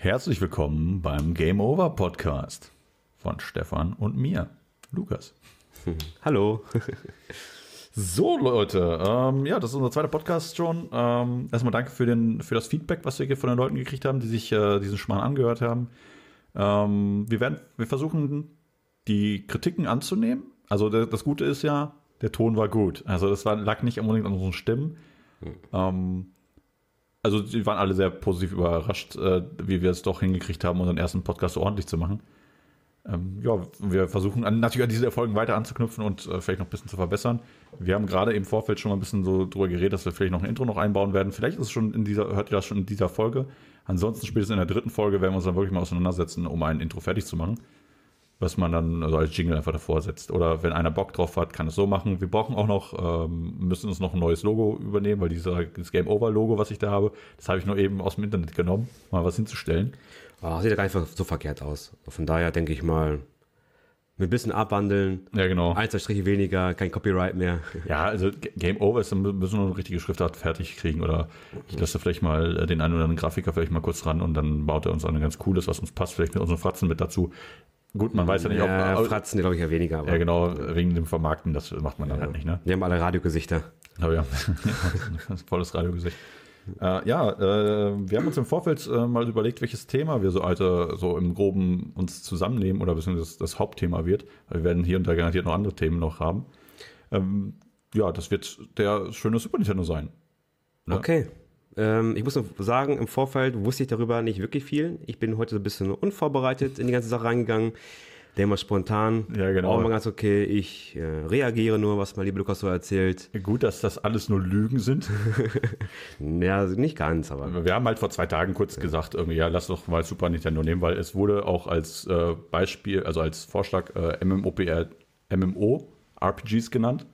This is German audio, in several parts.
Herzlich willkommen beim Game Over Podcast von Stefan und mir, Lukas. Hallo. So, Leute, ähm, ja, das ist unser zweiter Podcast schon. Ähm, erstmal danke für, den, für das Feedback, was wir hier von den Leuten gekriegt haben, die sich äh, diesen Schmarrn angehört haben. Ähm, wir, werden, wir versuchen, die Kritiken anzunehmen. Also der, das Gute ist ja, der Ton war gut. Also das war, lag nicht unbedingt an unseren Stimmen. Ähm, also die waren alle sehr positiv überrascht, äh, wie wir es doch hingekriegt haben, unseren ersten Podcast so ordentlich zu machen. Ähm, ja, wir versuchen an, natürlich an diese Erfolgen weiter anzuknüpfen und äh, vielleicht noch ein bisschen zu verbessern. Wir haben gerade im Vorfeld schon mal ein bisschen so drüber geredet, dass wir vielleicht noch ein Intro noch einbauen werden. Vielleicht ist es schon in dieser, hört ihr das schon in dieser Folge. Ansonsten spätestens in der dritten Folge werden wir uns dann wirklich mal auseinandersetzen, um ein Intro fertig zu machen. Was man dann also als Jingle einfach davor setzt. Oder wenn einer Bock drauf hat, kann es so machen. Wir brauchen auch noch, ähm, müssen uns noch ein neues Logo übernehmen, weil dieser, dieses Game Over Logo, was ich da habe, das habe ich nur eben aus dem Internet genommen, mal was hinzustellen. Oh, sieht ja gar nicht so verkehrt aus. Von daher denke ich mal, mit ein bisschen abwandeln. Ja, genau. Ein, zwei Striche weniger, kein Copyright mehr. Ja, also Game Over ist, dann müssen wir noch eine richtige Schriftart fertig kriegen oder ich lasse vielleicht mal äh, den einen oder anderen Grafiker vielleicht mal kurz ran und dann baut er uns ein ganz cooles, was uns passt, vielleicht mit unseren Fratzen mit dazu. Gut, man weiß ja nicht, Ja, ob, Fratzen, glaube ich, ja weniger. Ja genau, wegen dem Vermarkten, das macht man dann halt nicht, ne? Wir haben alle Radiogesichter. Aber ja, volles Radiogesicht. Äh, ja, äh, wir haben uns im Vorfeld äh, mal überlegt, welches Thema wir so alte, so im Groben uns zusammennehmen oder beziehungsweise das, das Hauptthema wird. Wir werden hier und da garantiert noch andere Themen noch haben. Ähm, ja, das wird der schöne Super Nintendo sein. Ja. Okay. Ähm, ich muss noch sagen, im Vorfeld wusste ich darüber nicht wirklich viel. Ich bin heute so ein bisschen unvorbereitet in die ganze Sache reingegangen. Der mal spontan. Ja, genau. Auch mal ganz okay. Ich äh, reagiere nur, was mein lieber Lukas so erzählt. Gut, dass das alles nur Lügen sind. Ja, nicht ganz, aber. Wir haben halt vor zwei Tagen kurz gesagt, irgendwie, ja, lass doch mal Super Nintendo nehmen, weil es wurde auch als äh, Beispiel, also als Vorschlag äh, MMOPR, MMO RPGs genannt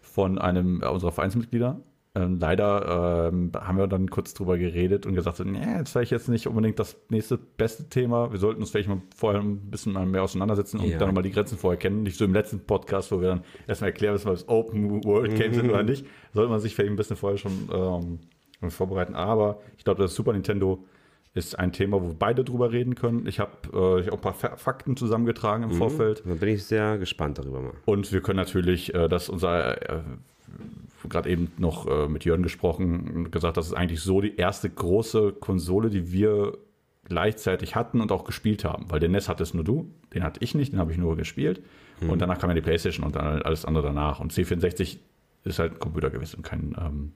von einem unserer Vereinsmitglieder. Ähm, leider ähm, haben wir dann kurz drüber geredet und gesagt, nee, das ist vielleicht jetzt nicht unbedingt das nächste beste Thema. Wir sollten uns vielleicht mal vorher ein bisschen mal mehr auseinandersetzen und Ja. dann mal die Grenzen vorher kennen. Nicht so im letzten Podcast, wo wir dann erstmal erklären, was das Open World Games sind oder nicht. Sollte man sich vielleicht ein bisschen vorher schon ähm, vorbereiten. Aber ich glaube, das Super Nintendo ist ein Thema, wo beide drüber reden können. Ich habe äh, ich hab auch ein paar Fa- Fakten zusammengetragen im Vorfeld. Da bin ich sehr gespannt darüber mal. Und wir können natürlich, äh, dass unser, äh, gerade eben noch äh, mit Jörn gesprochen und gesagt, das ist eigentlich so die erste große Konsole, die wir gleichzeitig hatten und auch gespielt haben. Weil den NES hattest nur du, den hatte ich nicht, den habe ich nur gespielt. Und danach kam ja die Playstation und dann alles andere danach. Und C64 ist halt ein Computer gewesen und kein, ähm,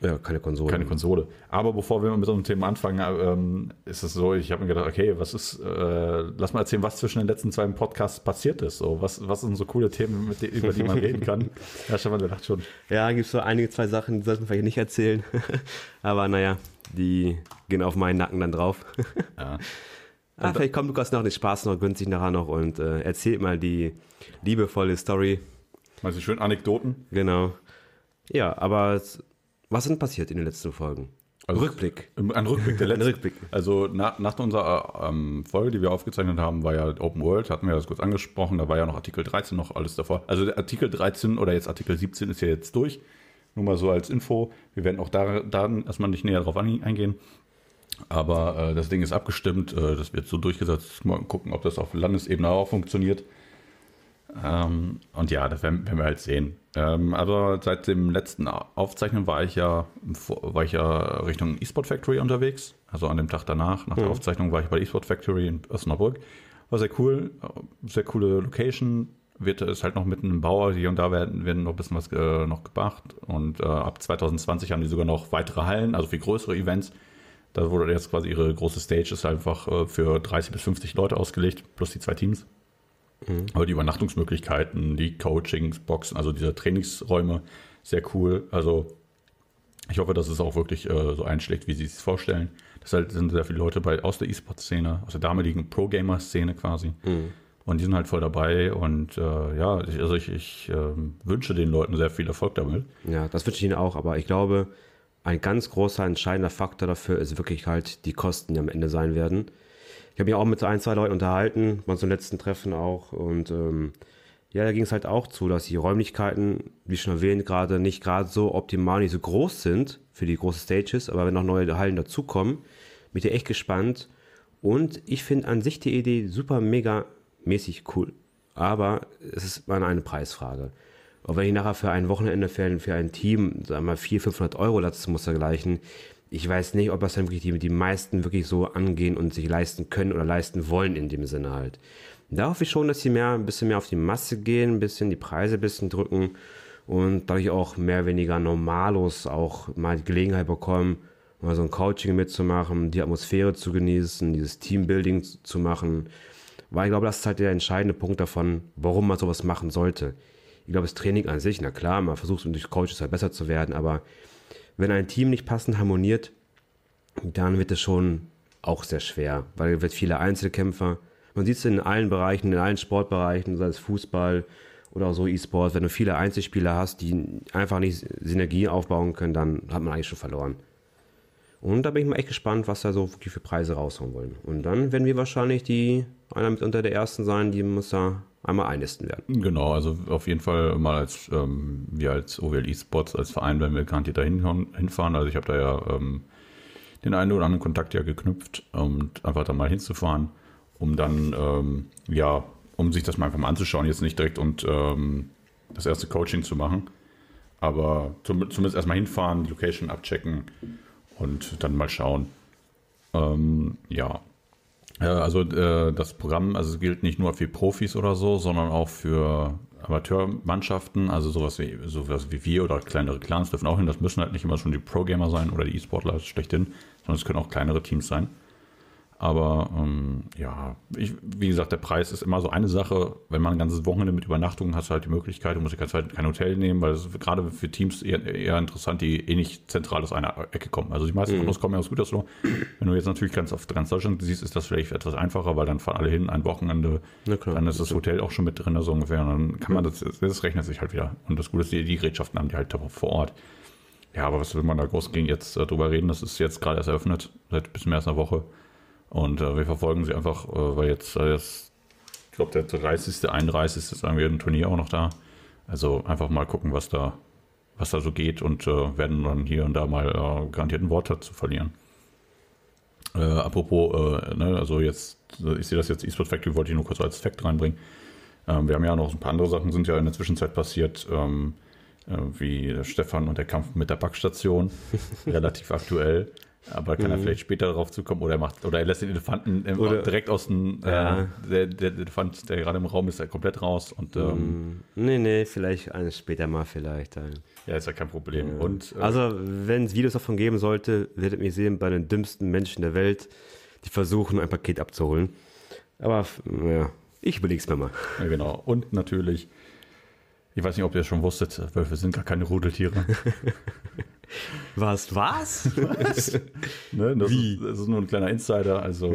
Ja, keine Konsole. keine Konsole. Aber bevor wir mit so einem Thema anfangen, ähm, ist es so, ich habe mir gedacht, okay, was ist, äh, lass mal erzählen, was zwischen den letzten zwei Podcasts passiert ist. So, was, was sind so coole Themen, mit, denen- über die man reden kann? Ja, Stefan, der lacht schon. Ja, gibt so einige, zwei Sachen, die sollten wir vielleicht nicht erzählen. Aber naja, die gehen auf meinen Nacken dann drauf. Ja. ah, vielleicht kommt Lukas noch den Spaß noch, gönnt sich nachher noch und äh, erzählt mal die liebevolle Story. Meinst du schön Anekdoten? Genau. Ja, aber es, was sind passiert in den letzten Folgen? Also- Rückblick. Ein Rückblick der Ein letzten. Rückblick. Also nach, nach unserer ähm, Folge, die wir aufgezeichnet haben, war ja Open World, hatten wir das kurz angesprochen, da war ja noch Artikel 13 noch alles davor. Also der Artikel 13 oder jetzt Artikel 17 ist ja jetzt durch. Nur mal so als Info. Wir werden auch da, da erstmal nicht näher drauf ein- eingehen. Aber äh, das Ding ist abgestimmt, äh, das wird so durchgesetzt. Mal gucken, ob das auf Landesebene auch funktioniert. Ähm, und ja, das werden, werden wir halt sehen. Ähm, aber seit dem letzten Aufzeichnen war ich ja war ich ja Richtung eSport Factory unterwegs. Also an dem Tag danach, nach der Aufzeichnung, war ich bei der eSport Factory in Osnabrück. War sehr cool, sehr coole Location. Wird ist halt noch mitten im Bau. Hier und da werden, werden noch ein bisschen was äh, noch gemacht. Und äh, ab 2020 haben die sogar noch weitere Hallen, also viel größere Events. Da wurde jetzt quasi ihre große Stage ist einfach äh, für 30 bis 50 Leute ausgelegt, plus die zwei Teams. Aber die Übernachtungsmöglichkeiten, die Coachings, Boxen, also diese Trainingsräume, sehr cool. Also ich hoffe, dass es auch wirklich äh, so einschlägt, wie sie es vorstellen. Das halt, sind sehr viele Leute bei, aus der E-Sport-Szene, aus der damaligen Pro-Gamer-Szene quasi. Und die sind halt voll dabei. Und äh, ja, ich, also ich, ich ähm, wünsche den Leuten sehr viel Erfolg damit. Ja, das wünsche ich Ihnen auch, aber ich glaube, ein ganz großer, entscheidender Faktor dafür ist wirklich halt die Kosten, die am Ende sein werden. Ich habe mich auch mit ein, zwei Leuten unterhalten, bei unserem letzten Treffen auch. Und ähm, ja, da ging es halt auch zu, dass die Räumlichkeiten, wie schon erwähnt, gerade nicht gerade so optimal, nicht so groß sind für die großen Stages, aber wenn noch neue Hallen dazukommen, Bin ich echt gespannt. Und ich finde an sich die Idee super mega mäßig cool. Aber es ist mal eine Preisfrage. Und wenn ich nachher für ein Wochenende für für ein Team, sagen wir mal, 400, 500 Euro lasse, muss dergleichen, ich weiß nicht, ob das dann wirklich die, die meisten wirklich so angehen und sich leisten können oder leisten wollen in dem Sinne halt. Da hoffe ich schon, dass sie mehr, ein bisschen mehr auf die Masse gehen, ein bisschen die Preise ein bisschen drücken und dadurch auch mehr oder weniger Normalos auch mal die Gelegenheit bekommen, mal so ein Coaching mitzumachen, die Atmosphäre zu genießen, dieses Teambuilding zu machen. Weil ich glaube, das ist halt der entscheidende Punkt davon, warum man sowas machen sollte. Ich glaube, das Training an sich, na klar, man versucht durch Coaches halt besser zu werden, aber wenn ein Team nicht passend harmoniert, dann wird es schon auch sehr schwer, weil wird viele Einzelkämpfer. Man sieht es in allen Bereichen, in allen Sportbereichen, sei es Fußball oder so E-Sport, wenn du viele Einzelspieler hast, die einfach nicht Synergie aufbauen können, dann hat man eigentlich schon verloren. Und da bin ich mal echt gespannt, was da so für Preise raushauen wollen. Und dann werden wir wahrscheinlich die, einer mit unter der ersten sein, die muss da einmal einnisten werden. Genau, also auf jeden Fall mal als, ähm, wir als OWL eSports, als Verein werden wir garantiert da hinfahren. Also ich habe da ja ähm, den einen oder anderen Kontakt ja geknüpft und einfach da mal hinzufahren, um dann, ähm, ja, um sich das mal einfach mal anzuschauen, jetzt nicht direkt und ähm, das erste Coaching zu machen, aber zum, zumindest erstmal hinfahren, die Location abchecken und dann mal schauen. Ähm, ja, also äh, das Programm also gilt nicht nur für Profis oder so, sondern auch für Amateurmannschaften, also sowas wie, sowas wie wir oder kleinere Clans dürfen auch hin. Das müssen halt nicht immer schon die Pro-Gamer sein oder die E-Sportler schlechthin, sondern es können auch kleinere Teams sein. Aber ähm, ja, ich, wie gesagt, der Preis ist immer so eine Sache. Wenn man ein ganzes Wochenende mit Übernachtung hast, du halt die Möglichkeit, du musst ja kein Hotel nehmen, weil es gerade für Teams eher, eher, interessant, die eh nicht zentral aus einer Ecke kommen. Also die meisten mhm. von uns kommen ja aus Gütersloh. Wenn du jetzt natürlich ganz auf ganz Deutschland siehst, ist das vielleicht etwas einfacher, weil dann fahren alle hin, ein Wochenende, dann ist das Hotel auch schon mit drin, so ungefähr. Und dann kann man das, das rechnet sich halt wieder. Und das Gute ist, die, die Gerätschaften haben die halt vor Ort. Ja, aber was will man da groß gegen jetzt äh, drüber reden? Das ist jetzt gerade erst eröffnet, seit ein bisschen mehr als einer Woche. Und äh, wir verfolgen sie einfach, äh, weil jetzt, äh, jetzt ich glaube, der 30., 31. ist irgendwie ein Turnier auch noch da. Also einfach mal gucken, was da, was da so geht und äh, werden dann hier und da mal äh, garantiert ein Wort dazu verlieren. Äh, apropos, ne, also jetzt, ich sehe das jetzt, eSport Factory wollte ich nur kurz als Fact reinbringen. Ähm, wir haben ja noch ein paar andere Sachen, sind ja in der Zwischenzeit passiert, ähm, wie Stefan und der Kampf mit der Backstation, relativ aktuell. Aber kann mhm. er vielleicht später darauf zukommen oder er macht oder er lässt den Elefanten oder, direkt aus dem äh, ja. äh, der, der, Elefant, der gerade im Raum ist, komplett raus und ähm, mhm. nee, nee, vielleicht eines später mal vielleicht. Dann. Ja, ist ja kein Problem. Ja. Und, äh, also, wenn es Videos davon geben sollte, werdet ihr mich sehen bei den dümmsten Menschen der Welt, die versuchen, ein Paket abzuholen. Aber ja, ich überlege es mir mal. Ja, genau. Und natürlich, ich weiß nicht, ob ihr es schon wusstet, Wölfe sind gar keine Rudeltiere. Was? Was? was? ne, das, Wie? Ist, das ist nur ein kleiner Insider. Also,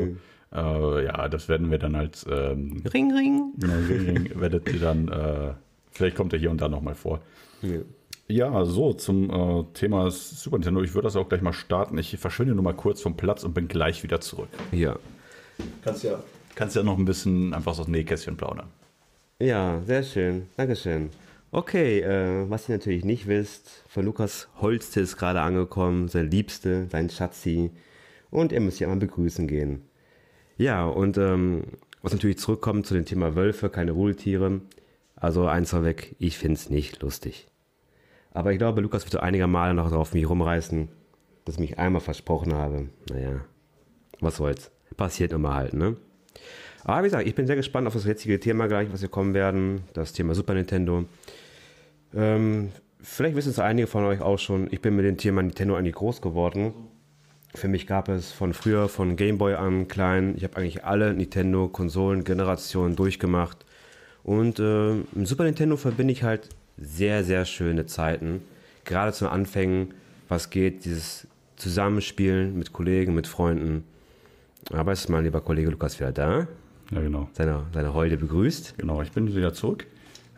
äh, ja, das werden wir dann als ähm, Ring, Ring. Genau, Ring, Ring werdet ihr dann, äh, vielleicht kommt er hier und da nochmal vor. Ja. Ja, so zum äh, Thema Super Nintendo. Ich würde das auch gleich mal starten. Ich verschwinde nur mal kurz vom Platz und bin gleich wieder zurück. Ja. Kannst ja, kannst ja noch ein bisschen einfach so das Nähkästchen plaudern. Ja, sehr schön. Dankeschön. Okay, äh, was ihr natürlich nicht wisst, von Lukas Holste ist gerade angekommen, sein Liebste, sein Schatzi. Und er muss ja mal begrüßen gehen. Ja, und ähm, was natürlich zurückkommt zu dem Thema Wölfe, keine Rudeltiere. Also eins vorweg, ich finde es nicht lustig. Aber ich glaube, Lukas wird so einiger Male noch drauf mich rumreißen, dass ich mich einmal versprochen habe. Naja, was soll's. Passiert immer halt, ne? Aber wie gesagt, ich bin sehr gespannt auf das jetzige Thema gleich, was wir kommen werden. Das Thema Super Nintendo. Ähm, vielleicht wissen es einige von euch auch schon, ich bin mit dem Thema Nintendo eigentlich groß geworden. Für mich gab es von früher, von Game Boy an klein, ich habe eigentlich alle Nintendo-Konsolen-Generationen durchgemacht. Und äh, im Super Nintendo verbinde ich halt sehr, sehr schöne Zeiten. Gerade zu Anfängen, was geht, dieses Zusammenspielen mit Kollegen, mit Freunden. Aber ist mein lieber Kollege Lukas wieder da. Ja, genau. Seine, seine Holde begrüßt. Genau, ich bin wieder zurück.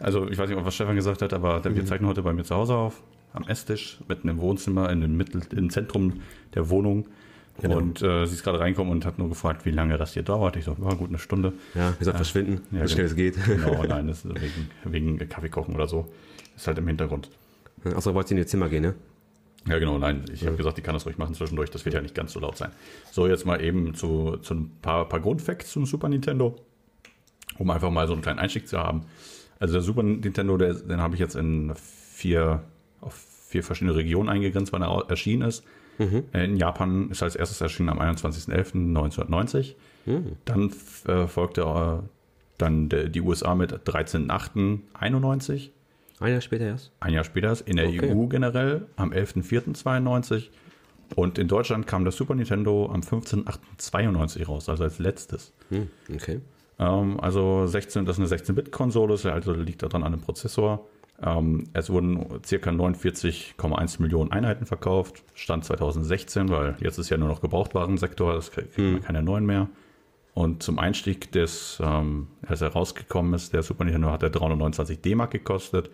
Also ich weiß nicht, was Stefan gesagt hat, aber wir mhm. zeichnen heute bei mir zu Hause auf, am Esstisch, mitten im Wohnzimmer, in dem, Mittel, im Zentrum der Wohnung. Genau. Und äh, sie ist gerade reinkommen und hat nur gefragt, wie lange das hier dauert. Ich so, war gut eine Stunde. Ja, wie soll äh, verschwinden, ja, wie schnell es geht. Genau, nein, das ist wegen, wegen Kaffee kochen oder so. Ist halt im Hintergrund. Achso, wollt ihr in ihr Zimmer gehen, ne? Ja, genau, nein, ich habe gesagt, die kann das ruhig machen zwischendurch, das wird ja nicht ganz so laut sein. So, jetzt mal eben zu, zu ein paar, paar Grundfacts zum Super Nintendo, um einfach mal so einen kleinen Einstieg zu haben. Also der Super Nintendo, der, den habe ich jetzt in vier, auf vier verschiedene Regionen eingegrenzt, wann er erschienen ist. Mhm. In Japan ist er als erstes erschienen am 21.11.1990. Mhm. Dann äh, folgte äh, dann de, die USA mit 13.08.91. Ein Jahr später erst? Ein Jahr später erst. In der okay. EU generell am 11.04.92. Und in Deutschland kam das Super Nintendo am 15.08.92 raus, also als letztes. Hm, okay. Ähm, also 16, das ist eine 16-Bit-Konsole, also liegt daran an dem Prozessor. Ähm, es wurden ca. 49,1 Millionen Einheiten verkauft, Stand 2016, weil jetzt ist ja nur noch Gebrauchtwarensektor, das kriegt hm. keine neuen mehr. Und zum Einstieg des, ähm, als er rausgekommen ist, der Super Nintendo hat er 329 D-Mark gekostet,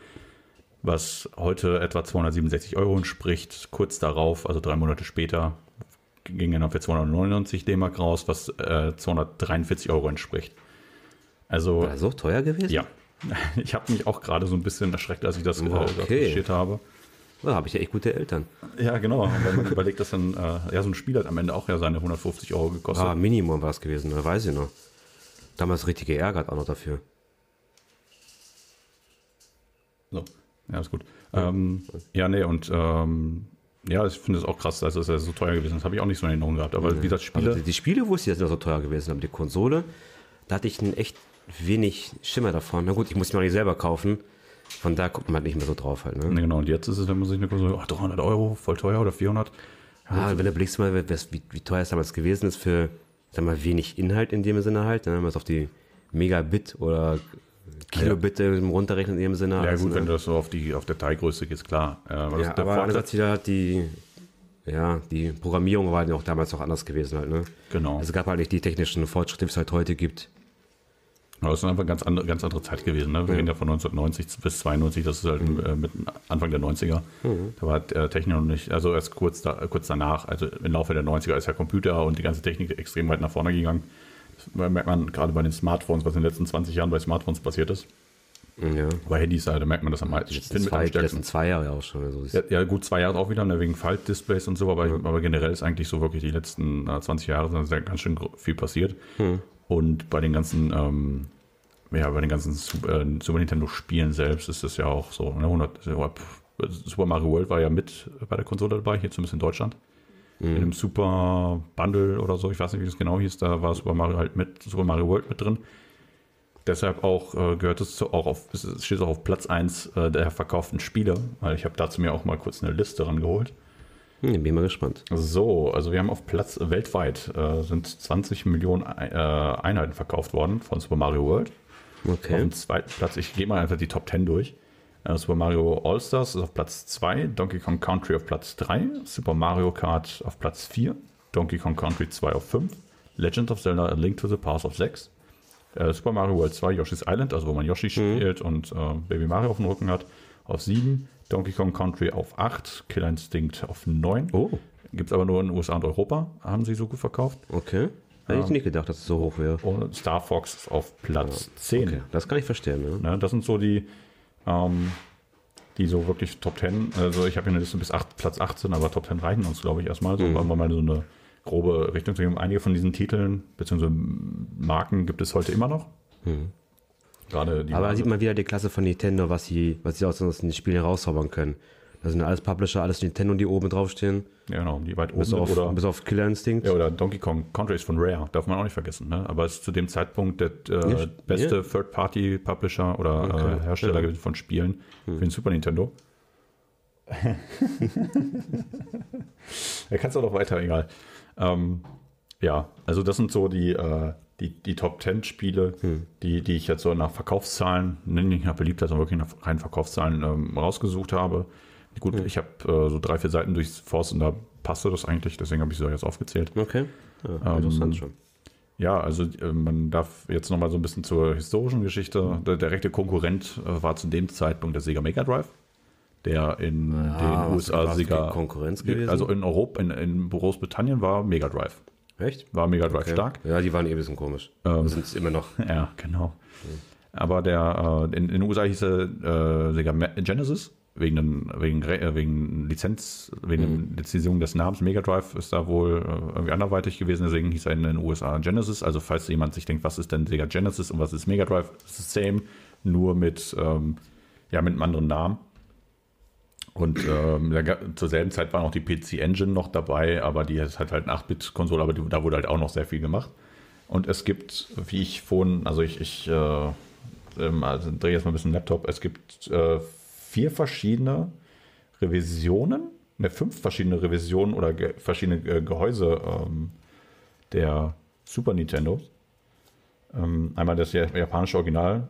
was heute etwa 267 Euro entspricht. Kurz darauf, also drei Monate später, ging er dann für 299 D-Mark raus, was äh, 243 Euro entspricht. Also, War so teuer gewesen? Ja. Ich habe mich auch gerade so ein bisschen erschreckt, als ich das äh, okay. habe. Da habe ich ja echt gute Eltern. Ja, genau. Und wenn man überlegt, dass dann, äh, ja, so ein Spiel hat am Ende auch ja seine 150 Euro gekostet. Ah, Minimum war es gewesen, da weiß ich noch. Damals richtig geärgert auch noch dafür. So, ja, ist gut. Ja, ähm, ja nee, und ähm, ja, ich finde es auch krass, dass es so teuer gewesen ist. Das habe ich auch nicht so in Erinnerung gehabt. Aber ja. wie gesagt, Spiele. Also die, die Spiele wusste ich, dass sie so teuer gewesen sind, aber die Konsole, da hatte ich einen echt wenig Schimmer davon. Na gut, ich muss mir auch nicht selber kaufen. Von da guckt man halt nicht mehr so drauf halt. Ne? Genau, und jetzt ist es, wenn man sich eine Konsole, oh, 300 Euro, voll teuer oder 400. Ja, wenn du blickst mal, wie, wie teuer es damals gewesen ist für, sag mal, wenig Inhalt in dem Sinne halt, ne? wenn man es auf die Megabit oder Kilobit ja. runterrechnet in dem Sinne. Ja, also, gut, ne? wenn du das so auf die auf Dateigröße gehst, klar. Äh, aber ja, aber andererseits wieder die, ja, die Programmierung war ja auch damals noch anders gewesen halt, ne? Genau. Also es gab halt nicht die technischen Fortschritte, die es halt heute gibt. Aber es ist einfach eine ganz andere, ganz andere Zeit gewesen. Ne? Wir ja. reden ja von 1990 bis 92, das ist halt mhm. äh, mit Anfang der 90er. Mhm. Da war äh, Technik noch nicht, also erst kurz, da, kurz danach, also im Laufe der 90er ist ja Computer und die ganze Technik extrem weit nach vorne gegangen. Das merkt man gerade bei den Smartphones, was in den letzten 20 Jahren bei Smartphones passiert ist. Ja. Bei Handys, da merkt man das am meisten. Das zwei, am letzten zwei Jahre auch schon. Also ja, ja, gut, zwei Jahre auch wieder, ne, wegen Faltdisplays und so, aber, mhm. aber generell ist eigentlich so wirklich die letzten äh, 20 Jahre sind ganz schön viel passiert. Mhm. Und bei den ganzen ähm, ja, bei den ganzen Super, äh, Super Nintendo-Spielen selbst ist das ja auch so. Ne? 100, Super Mario World war ja mit bei der Konsole dabei, hier zumindest in Deutschland. Mhm. In einem Super Bundle oder so, ich weiß nicht, wie das genau hieß, da war Super Mario halt mit, Super Mario World mit drin. Deshalb auch äh, gehört es auch auf, es steht auch auf Platz 1 äh, der verkauften Spiele, weil ich habe dazu mir auch mal kurz eine Liste rangeholt. Hm, bin mal gespannt. So, also wir haben auf Platz weltweit äh, sind 20 Millionen äh, Einheiten verkauft worden von Super Mario World. Okay. Auf dem zweiten Platz, ich gehe mal einfach die Top 10 durch. Uh, Super Mario All-Stars ist auf Platz 2, Donkey Kong Country auf Platz 3, Super Mario Kart auf Platz 4, Donkey Kong Country 2 auf 5, Legend of Zelda A Link to the Past auf 6, uh, Super Mario World 2 Yoshi's Island, also wo man Yoshi mhm. spielt und uh, Baby Mario auf dem Rücken hat, auf 7, Donkey Kong Country auf 8, Killer Instinct auf 9. Oh. Gibt es aber nur in den USA und Europa, haben sie so gut verkauft. Okay. Hätte ich nicht gedacht, dass es so hoch wäre. Und Star Fox ist auf Platz ja, 10. Okay, das kann ich verstehen. Ne, das sind so die, ähm, die so wirklich Top 10. Also ich habe hier eine Liste bis 8, Platz 18, aber Top 10 reichen uns, glaube ich, erstmal. So, mhm. weil wir mal so eine grobe Richtung zu geben. Einige von diesen Titeln bzw. Marken gibt es heute immer noch. Mhm. Gerade die aber da sieht man wieder die Klasse von Nintendo, was sie, was sie aus den Spielen rauszaubern können. Das sind alles Publisher, alles Nintendo, die oben draufstehen. Ja, genau, die weit oben bis auf, oder, bis auf Killer Instinct. Ja, oder Donkey Kong Country ist von Rare, darf man auch nicht vergessen. Ne? Aber es ist zu dem Zeitpunkt der äh, beste yeah. Third-Party-Publisher oder okay. äh, Hersteller ja. von Spielen hm. für den Super Nintendo. ja, kannst du auch noch weiter, egal. Ähm, ja, also das sind so die, äh, die, die Top 10 Spiele, hm. die, die ich jetzt so nach Verkaufszahlen, nicht nach Beliebtheit, sondern wirklich nach reinen Verkaufszahlen ähm, rausgesucht habe. Gut, mhm. ich habe äh, so drei, vier Seiten durchs Forst und da passte das eigentlich, deswegen habe ich sie jetzt aufgezählt. Okay, ja, interessant ähm, schon. Ja, also äh, man darf jetzt nochmal so ein bisschen zur historischen Geschichte. Mhm. Der direkte Konkurrent äh, war zu dem Zeitpunkt der Sega Mega Drive, der in ja, den USA Sega. Konkurrenz gewesen? Also in Europa, in, in Großbritannien war Mega Drive. Echt? War Mega Drive okay. stark. Ja, die waren eh ein bisschen komisch. Ähm, sind es immer noch. Ja, genau. Mhm. Aber der, äh, in, in, den USA hieß er äh, Sega Genesis wegen, den, wegen, äh, wegen Lizenz, wegen Mhm. der Lizenzierung des Namens Mega Drive ist da wohl äh, irgendwie anderweitig gewesen, deswegen hieß er in den USA Genesis. Also falls jemand sich denkt, was ist denn Sega Genesis und was ist Mega Drive, ist same, nur mit, ähm, ja, mit einem anderen Namen. Und ähm, zur selben Zeit war noch die PC Engine noch dabei, aber die ist halt eine 8-Bit-Konsole, aber die, da wurde halt auch noch sehr viel gemacht. Und es gibt, wie ich vorhin, also ich, ich äh, ähm, also drehe jetzt mal ein bisschen Laptop, es gibt äh, vier verschiedene Revisionen, ne, fünf verschiedene Revisionen oder ge verschiedene äh, Gehäuse ähm, der Super Nintendo. Ähm, einmal das ja- japanische Original,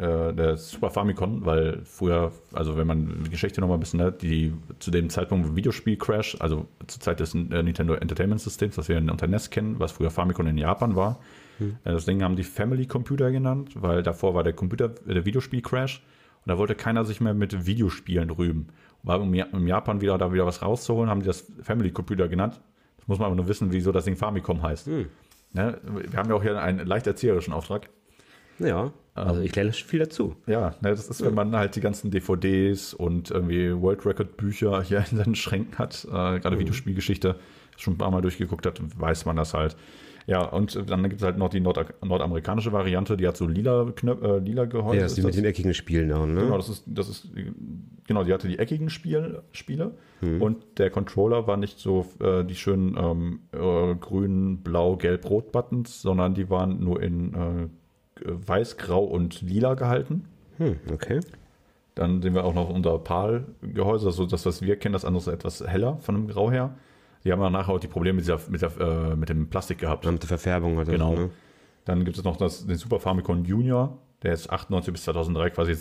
äh, der Super Famicom, weil früher, also wenn man die Geschichte noch mal ein bisschen hat, die zu dem Zeitpunkt Videospiel Crash, also zur Zeit des äh, Nintendo Entertainment Systems, das wir unter NES kennen, was früher Famicom in Japan war. Äh, Das Ding haben die Family Computer genannt, weil davor war der Computer, der Videospiel Crash und da wollte keiner sich mehr mit Videospielen rühmen. War um um Japan wieder da wieder was rauszuholen, haben die das Family Computer genannt. Das muss man aber nur wissen, wieso das Ding Famicom heißt. Ne? Wir haben ja auch hier einen leicht erzieherischen Auftrag. Ja, also ich lerne viel dazu. Ja, ne, das ist, wenn man halt die ganzen DVDs und irgendwie World Record Bücher hier in seinen Schränken hat, äh, gerade Videospielgeschichte, schon ein paar Mal durchgeguckt hat, weiß man das halt. Ja, und dann gibt es halt noch die Nord nordamerikanische Variante, die hat so lila, Knöp äh, lila Gehäuse. Ja, das ist die mit den eckigen Spielen auch, ne? Genau, das ist, das ist, genau, die hatte die eckigen Spiel, Spiele und der Controller war nicht so äh, die schönen ähm, äh, grün, blau, gelb, rot Buttons, sondern die waren nur in äh, weiß, grau und lila gehalten. Hm, okay. Dann sehen wir auch noch unser PAL-Gehäuse, also das, was wir kennen, das andere ist etwas heller von dem Grau her. Die haben ja nachher auch die Probleme mit, dieser, mit, der, äh, mit dem Plastik gehabt. Mit der Verfärbung halt. Genau. Ne? Dann gibt es noch das, den Super Famicom Junior, der ist 98 bis 2003 quasi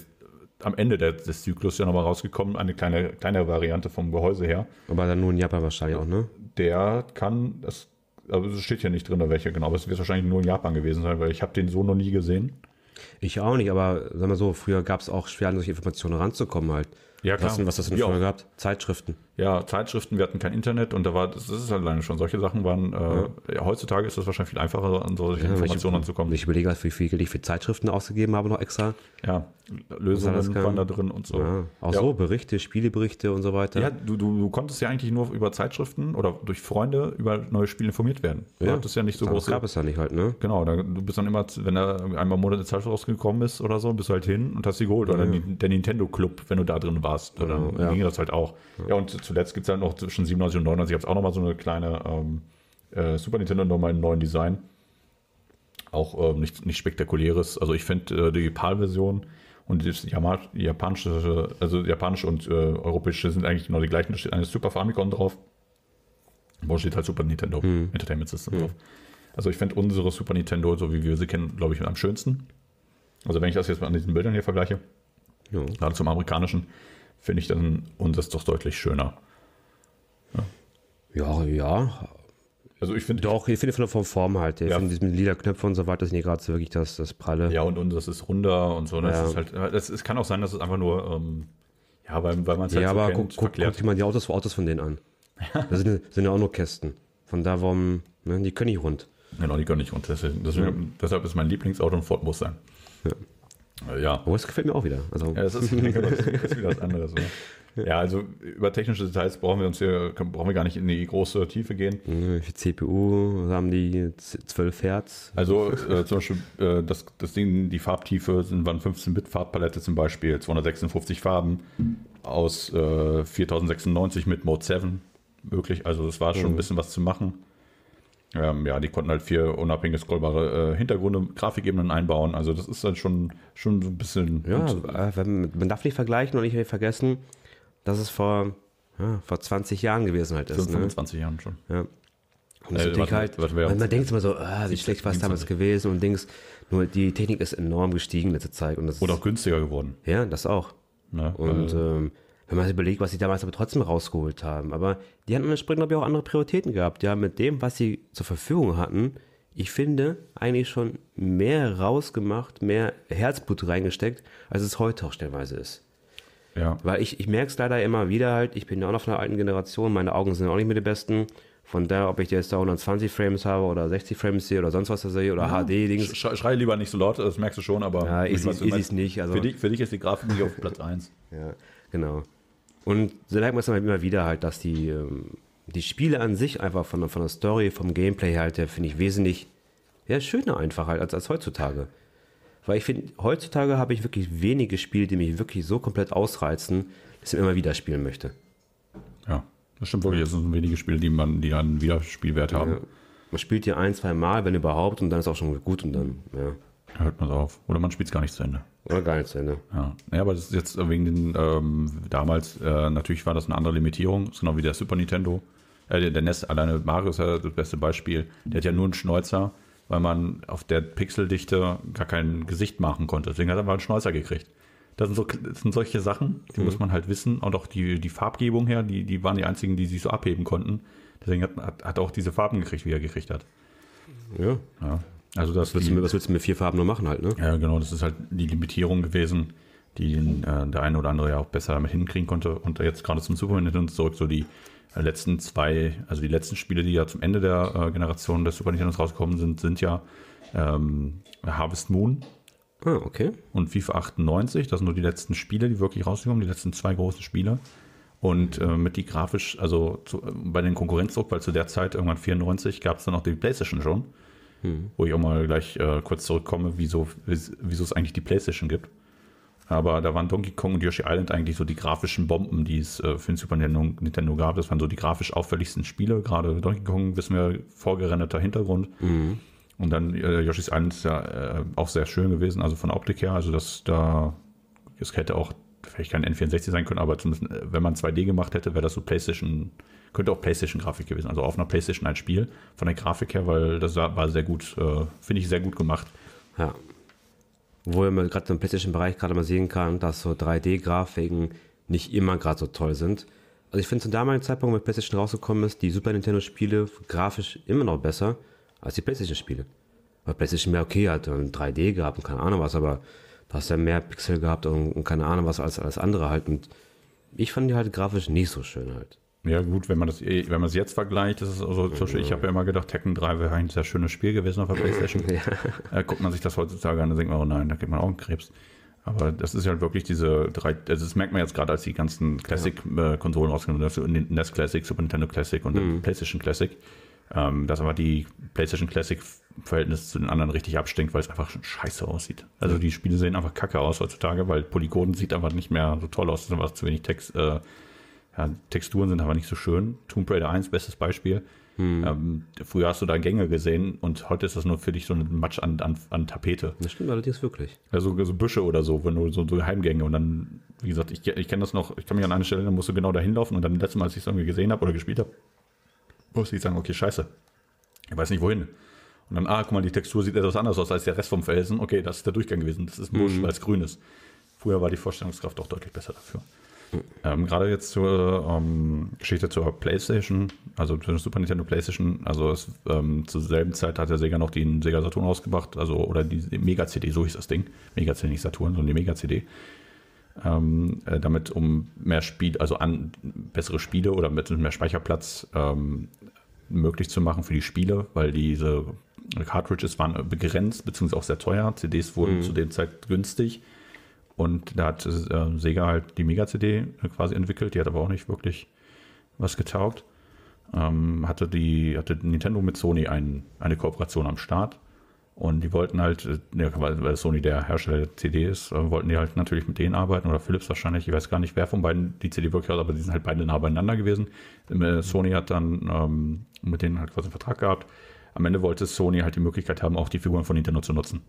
am Ende des Zyklus ja nochmal rausgekommen, eine kleine, kleine Variante vom Gehäuse her. Aber dann nur in Japan wahrscheinlich auch, ne? Der kann, das, also es steht hier nicht drin, welche genau, aber es wird wahrscheinlich nur in Japan gewesen sein, weil ich habe den so noch nie gesehen. Ich auch nicht, aber sag mal so, früher gab es auch schwer an solche Informationen ranzukommen halt. Ja, klar. Was, was hast du denn Wir früher gehabt? Zeitschriften. Ja, Zeitschriften, wir hatten kein Internet und da war, das ist halt alleine schon, solche Sachen waren, äh, ja, heutzutage ist das wahrscheinlich viel einfacher, an solche Ja, Informationen wenn ranzukommen. Ich überlege, wie viel Geld ich für Zeitschriften ausgegeben habe noch extra. Ja, das Lösungen waren da drin und so. Ja, auch Ja. so, Berichte, Spieleberichte und so weiter. Ja, du, du, du konntest ja eigentlich nur über Zeitschriften oder durch Freunde über neue Spiele informiert werden. Du Ja. hattest ja nicht so das große. gab es ja nicht halt, ne? Genau, da, du bist dann immer, wenn da einmal im Monat eine Zeitschrift rausgekommen ist oder so, bist du halt hin und hast sie geholt. Oder der Nintendo Club, wenn du da drin warst. Oder dann ja. ging das halt auch. Ja, und zuletzt gibt es halt noch zwischen 97 und 99 gab es auch nochmal so eine kleine ähm, äh, Super Nintendo nochmal einen neuen Design. Auch ähm, nichts nicht spektakuläres. Also ich finde äh, die PAL-Version und das japanische, also japanische und äh, europäische sind eigentlich genau die gleichen. Da steht eine Super Famicom drauf. Wo steht halt Super Nintendo Entertainment System drauf. Also ich finde unsere Super Nintendo, so wie wir sie kennen, glaube ich, am schönsten. Also wenn ich das jetzt mal an diesen Bildern hier vergleiche, Ja. gerade zum amerikanischen, finde ich dann unseres doch deutlich schöner. Ja, ja. Also ich finde Doch, ich finde von der Form halt. Ich Ja. finde, diese lila Knöpfe und so weiter sind hier gerade so wirklich das, das Pralle. ja und unseres ist runder und so. Das Ja. ist halt, das, es kann auch sein, dass es einfach nur, ähm, ja, weil, weil man es halt Ja, so aber kennt, guck, guck, dir mal die Autos, Autos von denen an. Das sind, sind ja auch nur Kästen. Von da, warum, ne, die können nicht rund. Genau, die können nicht rund. Deswegen, deswegen, Deshalb ist mein Lieblingsauto ein Ford Mustang. Ja. Ja. Aber das gefällt mir auch wieder. Also, Ja, das ist, das ist wieder was anderes. Oder? Ja, also über technische Details brauchen wir uns hier, brauchen wir gar nicht in die große Tiefe gehen. ne, für CPU haben die z- 12 Hertz. Also äh, zum Beispiel äh, das, das Ding, die Farbtiefe sind waren 15-Bit-Farbpalette zum Beispiel, 256 Farben aus äh, 4096 mit Mode 7 möglich. Also das war schon ein bisschen was zu machen. Ähm, ja, die konnten halt vier unabhängige scrollbare äh, Hintergründe, Grafikebenen einbauen. Also das ist dann schon, schon so ein bisschen. Ja, und, äh, wenn- man darf nicht vergleichen und nicht vergessen, dass es vor, ja, vor 20 Jahren gewesen halt ist. Ne? 25 Jahren schon. Ja. Und das Äh, natürlich warte, halt, warte, man, man denkt immer so, ah, wie schlecht war es damals 27. gewesen und Dings. Nur die Technik ist enorm gestiegen in letzter Zeit. Und das Oder auch günstiger geworden. ja, das auch. Ne? Und ähm, wenn man sich überlegt, was sie damals aber trotzdem rausgeholt haben. Aber die hatten entsprechend, glaube ich, auch andere Prioritäten gehabt. Ja, mit dem, was sie zur Verfügung hatten, ich finde, eigentlich schon mehr rausgemacht, mehr Herzblut reingesteckt, als es heute auch stellenweise ist. ja. Weil ich, ich merke es leider immer wieder halt, ich bin ja auch noch von der alten Generation, meine Augen sind auch nicht mehr die besten. Von daher, ob ich jetzt da 120 Frames habe oder 60 Frames sehe oder sonst was da sehe oder HD-Dings. Schrei, schrei lieber nicht so laut, das merkst du schon, aber Ja, ich sehe es nicht. Also, für, dich, für dich ist die Grafik nicht auf Platz 1. Ja, genau. Und so merkt man es immer wieder halt, dass die, ähm, die Spiele an sich einfach von, von der Story, vom Gameplay halt, finde ich wesentlich ja, schöner einfach halt als, als heutzutage. Weil ich finde, heutzutage habe ich wirklich wenige Spiele, die mich wirklich so komplett ausreizen, dass ich immer wieder spielen möchte. Ja, das stimmt wirklich. Es sind wenige Spiele, die man, die einen Wiederspielwert haben. Ja. Man spielt hier ein, zwei Mal, wenn überhaupt, und dann ist auch schon gut und dann, ja. Hört man es auf. Oder man spielt es gar nicht zu Ende. Oder gar nicht zu Ende. Ja, ja aber das ist jetzt wegen den, ähm, damals, äh, natürlich war das eine andere Limitierung. Das ist genau wie der Super Nintendo. Äh, der, der NES, alleine Mario ist ja das beste Beispiel. Der hat ja nur einen Schnäuzer, weil man auf der Pixeldichte gar kein Gesicht machen konnte. Deswegen hat er mal einen Schnäuzer gekriegt. Das sind, so, das sind solche Sachen, die mhm. muss man halt wissen. Und auch die, die Farbgebung her, die, die waren die einzigen, die sich so abheben konnten. Deswegen hat, hat, hat er auch diese Farben gekriegt, wie er gekriegt hat. Ja. ja. Also das was, willst du, was willst du mit vier Farben nur machen halt, ne? Ja, genau, das ist halt die Limitierung gewesen, die äh, der eine oder andere ja auch besser damit hinkriegen konnte. Und jetzt gerade zum Super Nintendo zurück, so die äh, letzten zwei, also die letzten Spiele, die ja zum Ende der äh, Generation des Super Nintendo rausgekommen sind, sind ja ähm, Harvest Moon. Ah, okay. Und FIFA 98, das sind nur die letzten Spiele, die wirklich rausgekommen, die letzten zwei großen Spiele. Und äh, mit die grafisch, also zu, bei den Konkurrenzdruck, weil zu der Zeit, irgendwann 94, gab es dann noch die PlayStation schon. Hm. Wo ich auch mal gleich äh, kurz zurückkomme, wieso, wieso es eigentlich die PlayStation gibt. Aber da waren Donkey Kong und Yoshi Island eigentlich so die grafischen Bomben, die es äh, für den Super Nintendo, gab. Das waren so die grafisch auffälligsten Spiele. Gerade Donkey Kong, wissen wir, vorgerenderter Hintergrund. Mhm. Und dann äh, Yoshi's Island ist ja äh, auch sehr schön gewesen, also von der Optik her. Also das da, es hätte auch vielleicht kein N64 sein können, aber zumindest, äh, wenn man 2D gemacht hätte, wäre das so PlayStation könnte auch PlayStation-Grafik gewesen. Also auf einer PlayStation ein Spiel von der Grafik her, weil das war sehr gut, äh, finde ich sehr gut gemacht. Ja. Wo man gerade im PlayStation-Bereich gerade mal sehen kann, dass so 3D-Grafiken nicht immer gerade so toll sind. Also ich finde zum damaligen Zeitpunkt, wenn PlayStation rausgekommen ist, die Super Nintendo-Spiele grafisch immer noch besser als die PlayStation-Spiele. Weil PlayStation mehr okay hat und 3D gehabt und keine Ahnung was, aber da hast ja mehr Pixel gehabt und, und keine Ahnung was als, als andere halt. Und ich fand die halt grafisch nicht so schön halt. Ja, gut, wenn man das, wenn man es jetzt vergleicht, ist es also, zum Beispiel, ich habe ja immer gedacht, Tekken 3 wäre ein sehr schönes Spiel gewesen auf der Playstation. ja. äh, guckt man sich das heutzutage an, dann denkt man, oh nein, da gibt man auch einen Krebs. Aber das ist halt wirklich diese drei, also das merkt man jetzt gerade, als die ganzen Classic-Konsolen ja. rausgekommen sind, NES Classic, Super Nintendo Classic und mhm. PlayStation Classic, ähm, dass aber die PlayStation Classic Verhältnis zu den anderen richtig abstinkt, weil es einfach schon scheiße aussieht. Also die Spiele sehen einfach kacke aus heutzutage, weil Polygon sieht einfach nicht mehr so toll aus, es ist einfach zu wenig Text, äh, ja, Texturen sind aber nicht so schön. Tomb Raider 1, bestes Beispiel. Hm. Ähm, früher hast du da Gänge gesehen und heute ist das nur für dich so ein Matsch an, an, an Tapete. Das stimmt allerdings wirklich. Also so Büsche oder so, wenn du so, so Heimgänge und dann, wie gesagt, ich, ich kenne das noch, ich kann mich an eine Stelle, da musst du genau dahin laufen und dann letztes Mal, als ich es irgendwie gesehen habe oder gespielt habe, musste ich sagen, okay, scheiße. Ich weiß nicht wohin. Und dann, ah, guck mal, die Textur sieht etwas anders aus als der Rest vom Felsen. Okay, das ist der Durchgang gewesen. Das ist Busch, mhm. weil es grün ist. Früher war die Vorstellungskraft doch deutlich besser dafür. Ähm, Gerade jetzt zur ähm, Geschichte zur PlayStation, also zur Super Nintendo PlayStation, also es, ähm, zur selben Zeit hat der Sega noch den Sega Saturn rausgebracht, also oder die Mega CD, so hieß das Ding. Mega CD, nicht Saturn, sondern die Mega CD. Ähm, äh, damit um mehr Spiel, also an bessere Spiele oder mit mehr Speicherplatz ähm, möglich zu machen für die Spiele, weil diese Cartridges waren begrenzt, beziehungsweise auch sehr teuer. CDs wurden mhm. zu der Zeit günstig. Und da hat äh, Sega halt die Mega-CD quasi entwickelt, die hat aber auch nicht wirklich was getaugt. Ähm, hatte die, hatte Nintendo mit Sony ein, eine Kooperation am Start. Und die wollten halt, äh, weil Sony der Hersteller der CD ist, äh, wollten die halt natürlich mit denen arbeiten oder Philips wahrscheinlich. Ich weiß gar nicht, wer von beiden die CD wirklich hat, aber die sind halt beide nah beieinander gewesen. Äh, Sony hat dann ähm, mit denen halt quasi einen Vertrag gehabt. Am Ende wollte Sony halt die Möglichkeit haben, auch die Figuren von Nintendo zu nutzen.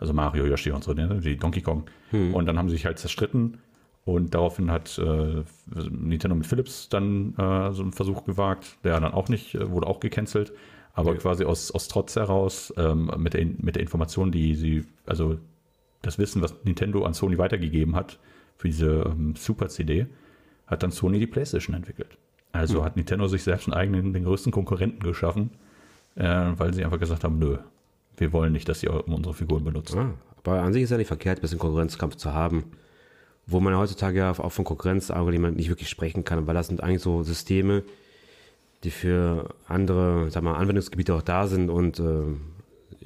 Also Mario, Yoshi und so, ne? die Donkey Kong. Hm. Und dann haben sie sich halt zerstritten und daraufhin hat äh, Nintendo mit Philips dann äh, so einen Versuch gewagt, der dann auch nicht, äh, wurde auch gecancelt, aber ja. quasi aus, aus Trotz heraus ähm, mit, der, mit der Information, die sie, also das Wissen, was Nintendo an Sony weitergegeben hat für diese ähm, Super-CD, hat dann Sony die PlayStation entwickelt. Also hm. hat Nintendo sich selbst einen eigenen, den größten Konkurrenten geschaffen, äh, weil sie einfach gesagt haben, nö, wir wollen nicht, dass ihr unsere Figuren benutzt. Ah, aber an sich ist ja nicht verkehrt, ein bisschen Konkurrenzkampf zu haben, wo man heutzutage ja auch von Konkurrenzargument nicht wirklich sprechen kann, weil das sind eigentlich so Systeme, die für andere, sag mal, Anwendungsgebiete auch da sind und äh,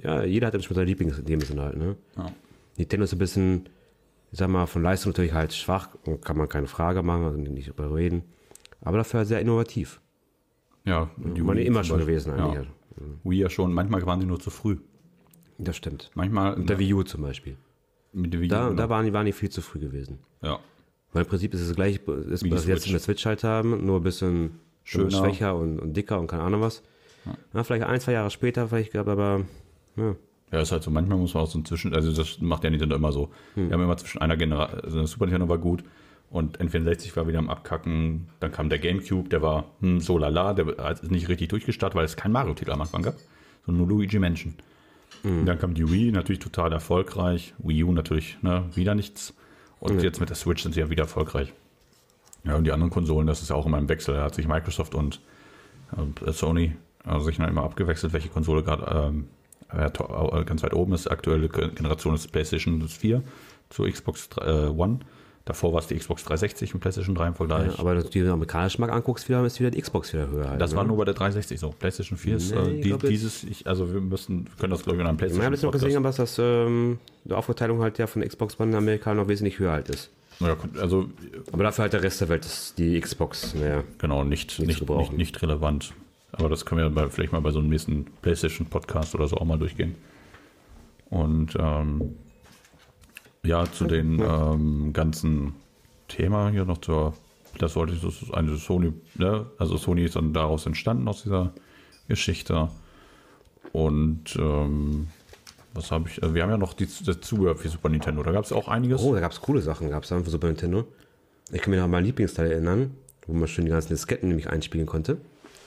ja, jeder hat immer seine Lieblings in dem Sinne halt, ne? Ja. Nintendo ist ein bisschen Ich sag mal, von Leistung natürlich halt schwach, kann man keine Frage machen, also nicht drüber reden. Aber dafür sehr innovativ. Ja, die Man Wii immer schon Beispiel. gewesen eigentlich. Ja. Wii ja schon. Manchmal waren sie nur zu früh. Das stimmt. Manchmal Der Wii U zum Beispiel. mit der Wii Da, U, da waren die, waren die viel zu früh gewesen. ja. Weil im Prinzip ist es gleich, ist, Wie was wir jetzt in der Switch halt haben, nur ein bisschen Schöner. schwächer und, und dicker und keine Ahnung was. Ja. vielleicht ein, zwei Jahre später, vielleicht gab aber, ja, Ja, ist halt so, manchmal muss man auch so zwischen, also das macht ja Nintendo immer so. Wir haben immer zwischen einer Generation, also Super Nintendo war gut und N64 war wieder am Abkacken, dann kam der Gamecube, der war hm, so lala, der ist nicht richtig durchgestartet, weil es kein Mario-Titel am Anfang gab, sondern nur Luigi Mansion. Dann kam die Wii, natürlich total erfolgreich, Wii U natürlich ne, wieder nichts und jetzt mit der Switch sind sie ja wieder erfolgreich. Ja, und die anderen Konsolen, das ist ja auch immer im Wechsel, da hat sich Microsoft und äh, Sony also sich dann immer abgewechselt, welche Konsole gerade ähm, äh, ganz weit oben ist. Aktuelle Ge- Generation ist PlayStation 4 zur Xbox äh, One. Davor war es die Xbox 360 und PlayStation 3 im Vergleich. ja, aber wenn du dir den amerikanischen Markt anguckst, wieder, ist wieder die Xbox wieder höher halt. das ne? war nur bei der 360 so. PlayStation 4 ist Nee, äh, die, dieses, ich, also wir müssen, können das glaube ich in einem Ich habe PlayStation jetzt noch gesehen, aber dass das, ähm, die Aufverteilung halt ja von Xbox One in Amerika noch wesentlich höher halt ist. ja, also Aber dafür halt der Rest der Welt ist die Xbox, naja. genau, nicht, nicht, nicht, nicht relevant. Aber das können wir bei, vielleicht mal bei so einem nächsten PlayStation-Podcast oder so auch mal durchgehen. Und ähm, ja, zu den ähm, ganzen Thema hier noch zur, das wollte ich, das ist eine Sony, ne? also Sony ist dann daraus entstanden aus dieser Geschichte. Und ähm, was habe ich, äh, wir haben ja noch die, das Zubehör für Super Nintendo, da gab es auch einiges. Oh, da gab es coole Sachen, gab es für Super Nintendo. Ich kann mich noch an meinen Lieblingsteil erinnern, wo man schön die ganzen Disketten nämlich einspielen konnte.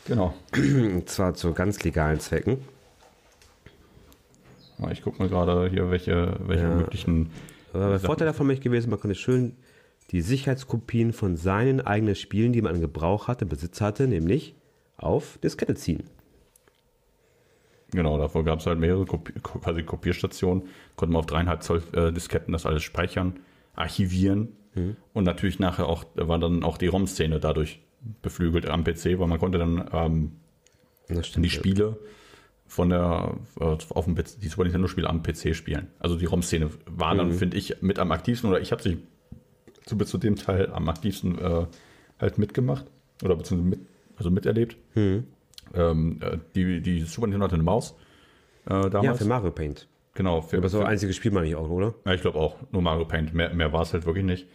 Genau. Und zwar zu ganz legalen Zwecken. Ja, Ich gucke mal gerade hier, welche, welche Ja. möglichen Aber der Vorteil davon mich gewesen, man konnte schön die Sicherheitskopien von seinen eigenen Spielen, die man in Gebrauch hatte, Besitz hatte, nämlich auf Diskette ziehen. Genau, davor gab es halt mehrere Kopi quasi Kopierstationen, konnte man auf dreieinhalb Zoll äh, Disketten das alles speichern, archivieren und natürlich nachher auch, war dann auch die ROM-Szene dadurch beflügelt am PC, weil man konnte dann ähm, die Spiele von der äh, auf dem PC, die Super Nintendo Spiele am PC spielen. Also die ROM-Szene war dann, finde ich, mit am aktivsten oder ich habe sie zu, zu dem Teil am aktivsten äh, halt mitgemacht oder beziehungsweise mit, also miterlebt. Ähm, äh, die, die Super Nintendo hatte eine Maus äh, Ja, damals. für Mario Paint. genau, für, Aber so für, ein einziges Spiel meine ich auch, oder? ja, ich glaube auch, nur Mario Paint. Mehr, mehr war es halt wirklich nicht.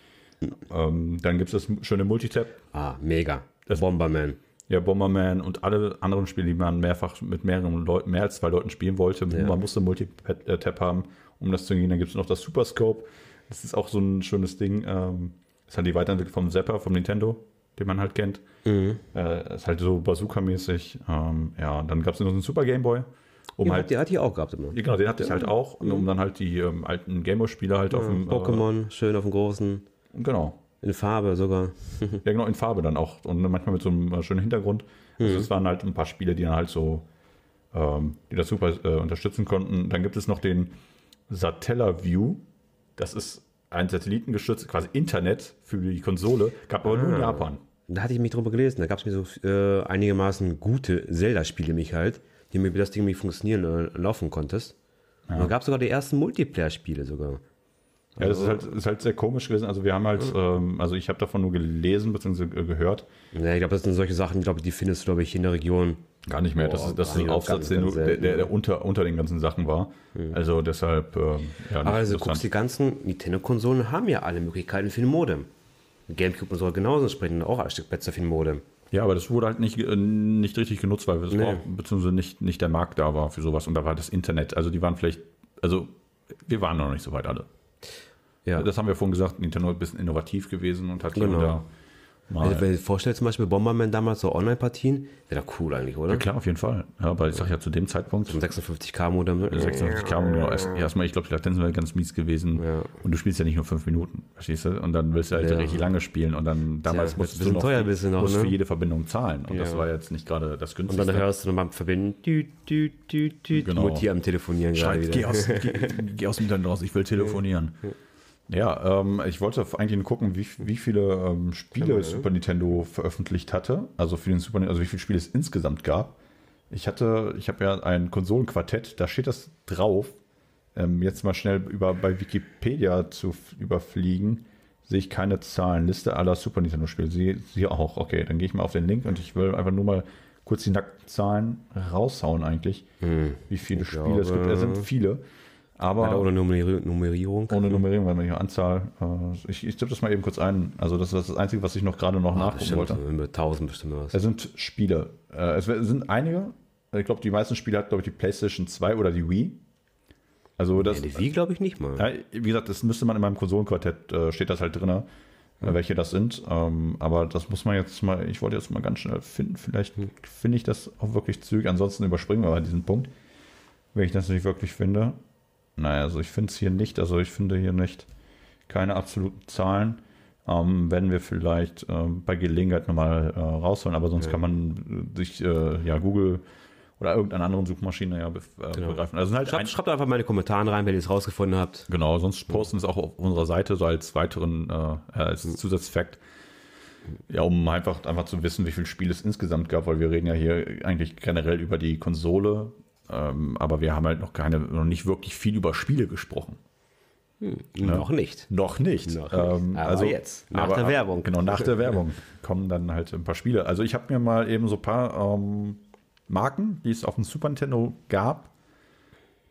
Ähm, dann gibt es das schöne Multitap. Ah, mega. Das- Bomberman. Ja, Bomberman und alle anderen Spiele, die man mehrfach mit mehreren Leuten, mehr als zwei Leuten spielen wollte. Man musste Multitap haben, um das zu gehen. Dann gibt es noch das Super Scope. Das ist auch so ein schönes Ding. Ähm, das ist halt die Weiterentwicklung vom Zapper, vom Nintendo, den man halt kennt. Mhm. Äh, ist halt so Bazooka-mäßig. Ähm, ja, und dann gab es noch einen Super Game Boy. Um Ja, halt, hat, die, hat die auch gehabt immer. ja, genau, den hatte ich halt auch. Und um dann halt die ähm, alten Gameboy-Spiele halt auf dem. Pokémon, schön auf dem großen. Äh, genau. In Farbe sogar. Ja, genau, in Farbe dann auch. Und manchmal mit so einem äh, schönen Hintergrund. Also es waren halt ein paar Spiele, die dann halt so, ähm, die das super äh, unterstützen konnten. Dann gibt es noch den Satellaview. Das ist ein satellitengestütztes, quasi Internet für die Konsole. Gab aber nur in Japan. Da hatte ich mich drüber gelesen. Da gab es mir so äh, einigermaßen gute Zelda-Spiele mich halt, die mir wie das Ding nicht funktionieren äh, laufen konntest. Und da gab es sogar die ersten Multiplayer-Spiele sogar. Ja, das ist halt, ist halt sehr komisch gewesen. Also wir haben halt, ähm, also ich habe davon nur gelesen bzw. gehört. Ja, ich glaube, das sind solche Sachen, glaube ich, die findest du, glaube ich, in der Region. Gar nicht mehr. Das ist, das ist ein Aufsatz, den du, der, der, unter, unter den ganzen Sachen war. Also deshalb, ähm, ja, nicht Aber also guckst, die ganzen Nintendo-Konsolen haben ja alle Möglichkeiten für ein Modem. Gamecube und so genauso sprechen auch ein Stück besser für ein Modem. Ja, aber das wurde halt nicht, äh, nicht richtig genutzt, weil es Nee. war, beziehungsweise nicht, nicht der Markt da war für sowas. Und da war das Internet. Also die waren vielleicht, also wir waren noch nicht so weit alle. Ja. Das haben wir vorhin gesagt, Nintendo ist ein bisschen innovativ gewesen und hat Genau. und da mal. Also, wenn du dir vorstellst, zum Beispiel Bomberman damals so Online-Partien, wäre doch cool eigentlich, oder? ja, klar, auf jeden Fall. Ja, aber ich sag ja zu dem Zeitpunkt, Ein 56K-Modem. ne? 56 K, genau, erst- erstmal, ich glaube, die Latenz wäre ganz mies gewesen. Ja. Und du spielst ja nicht nur fünf Minuten, verstehst du? Und dann willst du halt Ja. richtig lange spielen und dann damals bisschen du noch, teuer bist du noch, musst ne? für jede Verbindung zahlen. Und das Ja. war jetzt nicht gerade das Und günstigste. dann hörst du nochmal verbinden, dü, dü, dü, dü, Genau. Mutti am Telefonieren gerade Schreit, wieder. geh aus, geh, geh aus dem Internet raus, ich will telefonieren. Ja, ähm, ich wollte eigentlich nur gucken, wie, wie viele ähm, Spiele Super Nintendo veröffentlicht hatte. Also für den Super also wie viele Spiele es insgesamt gab. Ich hatte, ich habe ja ein Konsolenquartett, da steht das drauf. ähm, jetzt mal schnell über, bei Wikipedia zu überfliegen, sehe ich keine Zahlen. Liste aller Super Nintendo-Spiele. Sie, sie auch. Okay, dann gehe ich mal auf den Link und ich will einfach nur mal kurz die nackten Zahlen raushauen eigentlich, wie viele Spiele es gibt. Es sind viele, aber Leider ohne Nummeri Nummerierung. ohne Nummerierung, weil man hier Anzahl. Äh, ich ich tippe das mal eben kurz ein. Also das ist das Einzige, was ich noch gerade noch nachgucken Bestimmt, wollte. über 1000 bestimmt was. Es sind Spiele. Äh, es sind einige. Ich glaube, die meisten Spiele hat, glaube ich, die PlayStation 2 oder die Wii. Also das, Ja, die Wii glaube ich nicht mal. ja, wie gesagt, das müsste man in meinem Konsolenquartett, äh, steht das halt drin, äh, welche das sind. Ähm, aber das muss man jetzt mal, ich wollte jetzt mal ganz schnell finden. Vielleicht finde ich das auch wirklich zügig. Ansonsten überspringen wir mal diesen Punkt, wenn ich das nicht wirklich finde. Naja, also ich finde es hier nicht. Also ich finde hier nicht keine absoluten Zahlen. Ähm, werden wir vielleicht ähm, bei Gelegenheit nochmal äh, rausholen, aber sonst kann man äh, sich äh, ja Google oder irgendeiner anderen Suchmaschine ja äh, begreifen. Also halt ein, Schreibt, schreibt einfach mal in die Kommentare rein, wenn ihr es rausgefunden habt. Genau, sonst posten es auch auf unserer Seite so als weiteren äh, als Zusatzfakt. Ja, um einfach, einfach zu wissen, wie viele Spiele es insgesamt gab, weil wir reden ja hier eigentlich generell über die Konsole, ähm, aber wir haben halt noch keine, noch nicht wirklich viel über Spiele gesprochen. Noch nicht. Noch nicht. Noch nicht. Ähm, Aber also, jetzt, nach der Werbung. Genau, nach der Werbung kommen dann halt ein paar Spiele. Also ich habe mir mal eben so ein paar ähm, Marken, die es auf dem Super Nintendo gab,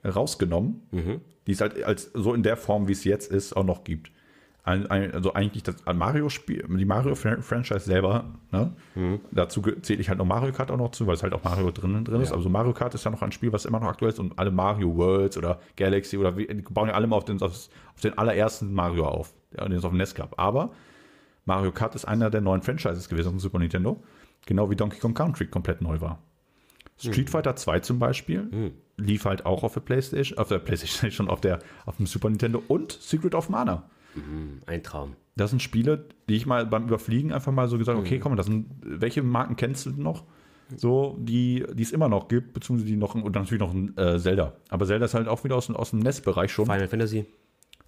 rausgenommen, Mhm. die es halt als so in der Form, wie es jetzt ist, auch noch gibt. Ein, ein, also eigentlich das Mario-Spiel, die Mario-Franchise selber, ne? Mhm. dazu zähle ich halt noch Mario Kart auch noch zu, weil es halt auch Mario drin, drin ist. Also Mario Kart ist ja noch ein Spiel, was immer noch aktuell ist und alle Mario Worlds oder Galaxy oder wie, die bauen ja alle mal auf den, auf, auf den allerersten Mario auf, den es auf dem NES gab. Aber Mario Kart ist einer der neuen Franchises gewesen auf dem Super Nintendo, genau wie Donkey Kong Country komplett neu war. Street Fighter 2 zum Beispiel lief halt auch auf der PlayStation, auf der PlayStation schon auf der auf dem Super Nintendo und Secret of Mana. Ein Traum. Das sind Spiele, die ich mal beim Überfliegen einfach mal so gesagt habe, okay, komm, das sind, welche Marken kennst du noch? So, die, die es immer noch gibt, beziehungsweise die noch, und dann natürlich noch ein äh, Zelda. Aber Zelda ist halt auch wieder aus, dem- aus dem NES-Bereich schon. Final Fantasy.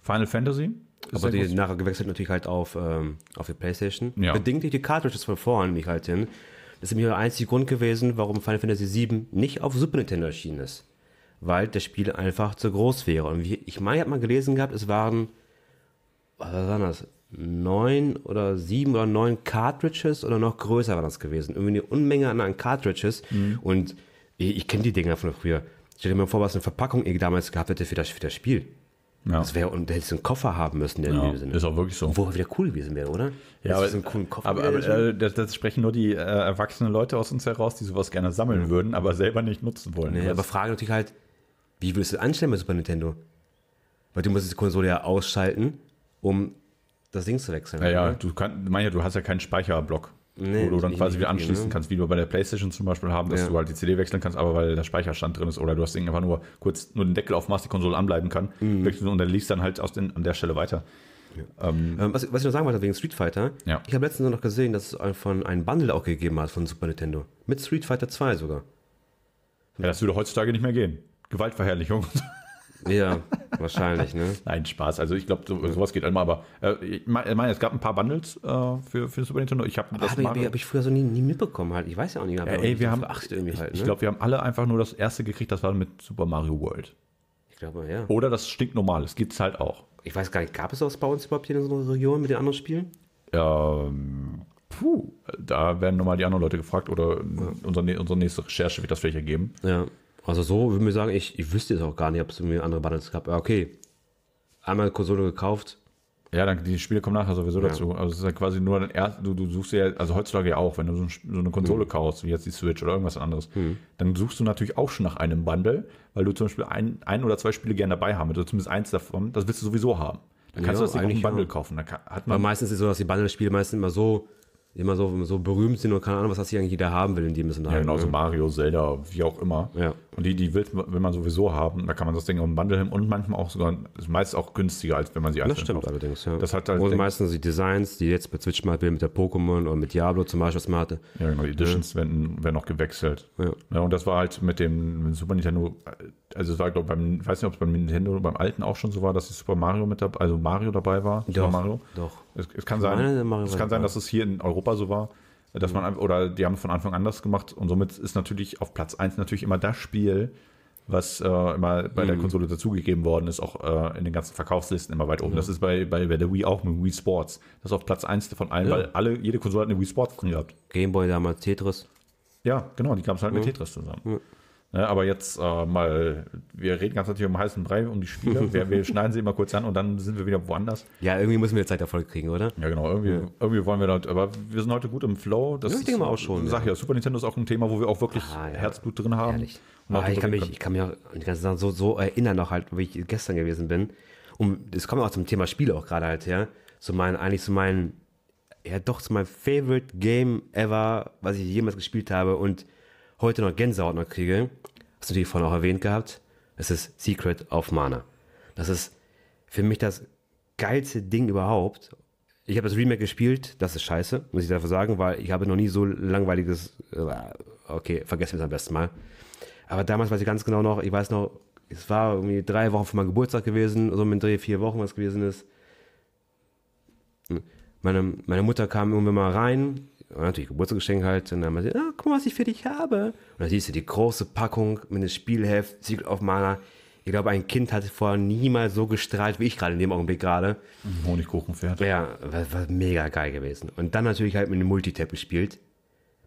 Final Fantasy. Aber die groß. nachher gewechselt natürlich halt auf, ähm, auf die Playstation. Ja. Bedingt durch die Cartridges von vorhin mich halt hin. Das ist nämlich der einzige Grund gewesen, warum Final Fantasy VII nicht auf Super Nintendo erschienen ist. Weil das Spiel einfach zu groß wäre. Und wie, ich meine, ich habe mal gelesen gehabt, es waren, was waren das? Neun oder sieben oder neun Cartridges oder noch größer war das gewesen. Irgendwie eine Unmenge an, Cartridges. Mhm. Und ich, ich kenne die Dinger von früher. Stell dir mal vor, was eine Verpackung ihr damals gehabt hätte für das, für das Spiel. Ja. Das wäre, und hättest du einen Koffer haben müssen, der in Ja, dem Sinne. ist auch wirklich so. Wo er wieder cool gewesen wäre, oder? Ja, aber, so einen coolen Koffer. aber, aber äh, das, das sprechen nur die äh, erwachsenen Leute aus uns heraus, die sowas gerne sammeln würden, aber selber nicht nutzen wollen. nee, aber Frage natürlich halt, wie würdest du das anstellen bei Super Nintendo? Weil du musst die Konsole ja ausschalten, um das Ding zu wechseln. Ja, ja, oder? du kannst, mein ja, du hast ja keinen Speicherblock, Nee, wo du dann quasi wieder anschließen ne? kannst, wie du bei der Playstation zum Beispiel haben, dass Ja. du halt die CD wechseln kannst, aber weil der Speicherstand drin ist oder du hast einfach nur kurz nur den Deckel aufmachst, die Konsole anbleiben kann, Mhm. wechselst und dann liest dann halt aus den, an der Stelle weiter. Ähm, was, was ich noch sagen wollte wegen Street Fighter, Ja. ich habe letztens noch gesehen, dass es von einen Bundle auch gegeben hat von Super Nintendo. Mit Street Fighter 2 sogar. Ja, das würde heutzutage nicht mehr gehen. Gewaltverherrlichung. Ja, wahrscheinlich, ne? Nein, Spaß. Also ich glaube, so, sowas geht immer, aber äh, ich meine, es gab ein paar Bundles äh, für, für Super Nintendo. Ich habe das Habe ich, hab ich früher so nie, nie mitbekommen halt. Ich weiß ja auch nicht. Ja, ey, wir haben, Acht irgendwie ich, halt, ne? ich glaube, wir haben alle einfach nur das erste gekriegt, das war mit Super Mario World. ich glaube, ja. Oder das stinknormal, das gibt es halt auch. Ich weiß gar nicht, gab es das bei uns überhaupt hier in unserer Region mit den anderen Spielen? Ähm, puh, da werden nochmal die anderen Leute gefragt oder unsere, unsere nächste Recherche wird das vielleicht ergeben. Ja. Also so würde ich sagen, ich, ich wüsste jetzt auch gar nicht, ob es irgendwie andere Bundles gab. Aber okay. Einmal Konsole gekauft. Ja, dann die Spiele kommen nachher sowieso dazu. Also es ist ja quasi nur ein erst, du, du suchst ja, also heutzutage ja auch, wenn du so, ein, so eine Konsole kaufst, wie jetzt die Switch oder irgendwas anderes, dann suchst du natürlich auch schon nach einem Bundle, weil du zum Beispiel ein, ein oder zwei Spiele gerne dabei haben, oder zumindest eins davon, das willst du sowieso haben. Dann kannst Ja, du das Ding auch im eigentlich Bundle ja. kaufen. Da kann, hat Aber man, meistens ist es so, dass die Bundle-Spiele meistens immer so, immer so, so berühmt sind und keine Ahnung, was das hier eigentlich jeder haben will in dem Sinne. ja, halt, genau, so ne? Mario, Zelda, wie auch immer. Ja. Und die, die will, will man sowieso haben. Da kann man das Ding auch im Bundle hin und manchmal auch sogar, ist meist auch günstiger, als wenn man sie Das einzeln stimmt kauft. allerdings, ja. Das hat halt- Und meistens die Designs, die jetzt bei Switch mal mit der Pokémon oder mit Diablo zum Beispiel, was man hatte. Ja, genau, die Editions werden, werden noch gewechselt. Ja. Ja, und das war halt mit dem Super Nintendo, also es war, glaube ich, beim, ich weiß nicht, ob es beim Nintendo oder beim alten auch schon so war, dass die Super Mario mit dabei, also Mario dabei war. Super Doch, Mario. doch. Es, es kann meine, sein, Mario es kann sein, dass es hier in Europa so war, dass man, einfach- oder die haben es von Anfang an das gemacht und somit ist natürlich auf Platz 1 natürlich immer das Spiel, was äh, immer bei Mhm. der Konsole dazugegeben worden ist, auch äh, in den ganzen Verkaufslisten immer weit oben. Das ist bei, bei, bei der Wii auch mit Wii Sports. Das ist auf Platz 1 von allen, Ja. weil alle, jede Konsole hat eine Wii Sports drin gehabt. Gameboy damals Tetris. Ja, genau, die gab es halt mit Tetris zusammen. Ja, aber jetzt äh, mal, wir reden ganz natürlich um heißen Brei, um die Spiele. wir, wir schneiden sie immer kurz an und dann sind wir wieder woanders. Ja, irgendwie müssen wir Zeit Erfolg kriegen, oder? Ja, genau, irgendwie, irgendwie wollen wir da, aber wir sind heute gut im Flow. Das Ja, ich denke mal auch schon, Sag ja. Super Nintendo ist auch ein Thema, wo wir auch wirklich Ah, ja. Herzblut drin haben. Ehrlich. Auch Ah, ich, kann mich, ich kann mich auch die ganzen Sachen so, so erinnern, noch halt, wie ich gestern gewesen bin. Und es kommt auch zum Thema Spiele auch gerade halt her. So mein, eigentlich so mein, ja doch, so mein Favorite Game ever, was ich jemals gespielt habe und heute noch Gänsehaut noch kriege. Hast du natürlich vorhin auch erwähnt gehabt. Es ist Secret of Mana. Das ist für mich das geilste Ding überhaupt. Ich habe das Remake gespielt, das ist scheiße, muss ich dafür sagen, weil ich habe noch nie so langweiliges, äh, okay, vergessen wir es am besten mal. Aber damals weiß ich ganz genau noch, ich weiß noch, es war irgendwie drei Wochen vor meinem Geburtstag gewesen, so mit Dreh vier Wochen was gewesen ist. Meine, meine Mutter kam irgendwann mal rein, war natürlich Geburtstagsgeschenk halt, und dann meinte sie, ah, guck mal, was ich für dich habe. Und dann siehst du die große Packung mit dem Spielheft, Secret of Mana. Ich glaube, ein Kind hat vorher niemals so gestrahlt wie ich gerade in dem Augenblick gerade. Honigkuchenpferd. Ja, war, war mega geil gewesen. Und dann natürlich halt mit dem Multitap gespielt.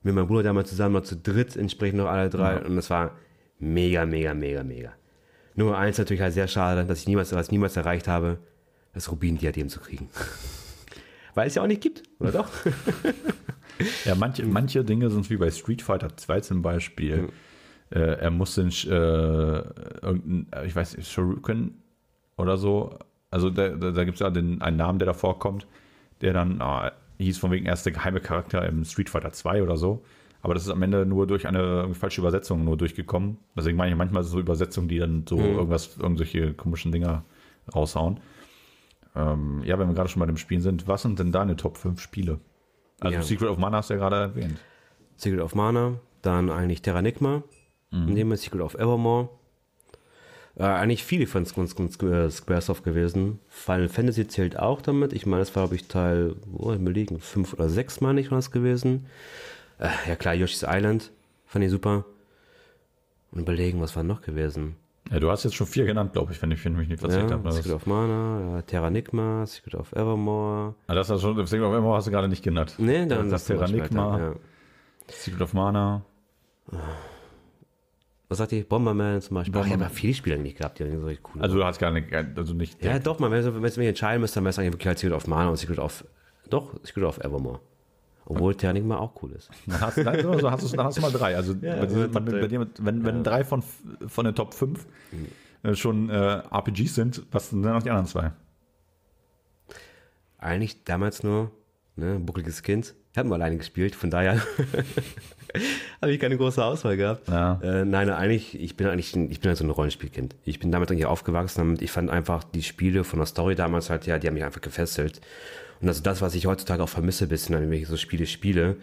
Mit meinem Bruder damals zusammen noch zu dritt, entsprechend noch alle drei. Und das war mega, mega, mega, mega. Nur eins natürlich halt sehr schade, dass ich niemals, was niemals erreicht habe, das Rubin-Diadem zu kriegen. Weil es ja auch nicht gibt, oder doch? Ja, manche, manche Dinge sind wie bei Street Fighter 2 zum Beispiel. Äh, er muss den, äh, irgendein, ich weiß nicht, Shoryuken oder so. Also da, da, da gibt es ja den, einen Namen, der da vorkommt, der dann ah, hieß von wegen erst der geheime Charakter im Street Fighter 2 oder so. Aber das ist am Ende nur durch eine falsche Übersetzung nur durchgekommen. Deswegen meine ich manchmal so Übersetzungen, die dann so irgendwas, irgendwelche komischen Dinger raushauen. Ähm, ja, wenn wir gerade schon bei dem Spielen sind, was sind denn deine Top 5 Spiele? Also Ja. Secret of Mana hast du ja gerade erwähnt. Secret of Mana, dann eigentlich Terranigma, Mhm. nehmen wir Secret of Evermore. Äh, eigentlich viele von Squ- Squaresoft gewesen. Final Fantasy zählt auch damit. Ich meine, das war, glaube ich, Teil, wo ich mir liegen, fünf oder sechs, meine ich, war es gewesen. Äh, ja klar, Yoshi's Island, fand ich super. Und überlegen, was war noch gewesen? Ja, du hast jetzt schon vier genannt, glaube ich, wenn ich, mich nicht verzählt Ja, habe. Das, Secret of Mana, ja, Terranigma, Secret of Evermore. Ah, das hast du schon, deswegen auf einmal hast du gerade nicht genannt. Nee, dann das wir Terranigma, weiter, ja. Secret of Mana. Was sagt ihr? Bomberman zum Beispiel. Ach, ich habe Bomberman. ja viele Spiele eigentlich gehabt, die irgendwie so cool Also du hast gar nicht, also nicht. Ja, doch, man, wenn wenn du mich entscheiden müsst, dann wäre es eigentlich wirklich halt Secret of Mana und Secret of. Doch, Secret of Evermore. Obwohl Terranigma auch cool ist. Dann hast, dann, so hast, du, dann hast du mal drei. Also bei dir, man, bei dir, wenn, wenn drei von, von den Top 5 äh, schon äh, RPGs sind, was sind dann noch die anderen zwei? Eigentlich damals nur, ne, buckliges Kind. Ich habe nur alleine gespielt, von daher habe ich keine große Auswahl gehabt. Ja. Äh, nein, eigentlich, ich bin eigentlich, ein- ich bin halt so ein Rollenspielkind. Ich bin damit eigentlich aufgewachsen und ich fand einfach die Spiele von der Story damals halt, ja, die haben mich einfach gefesselt. Und das ist das, was ich heutzutage auch vermisse, bisschen, wenn ich so Spiele spiele,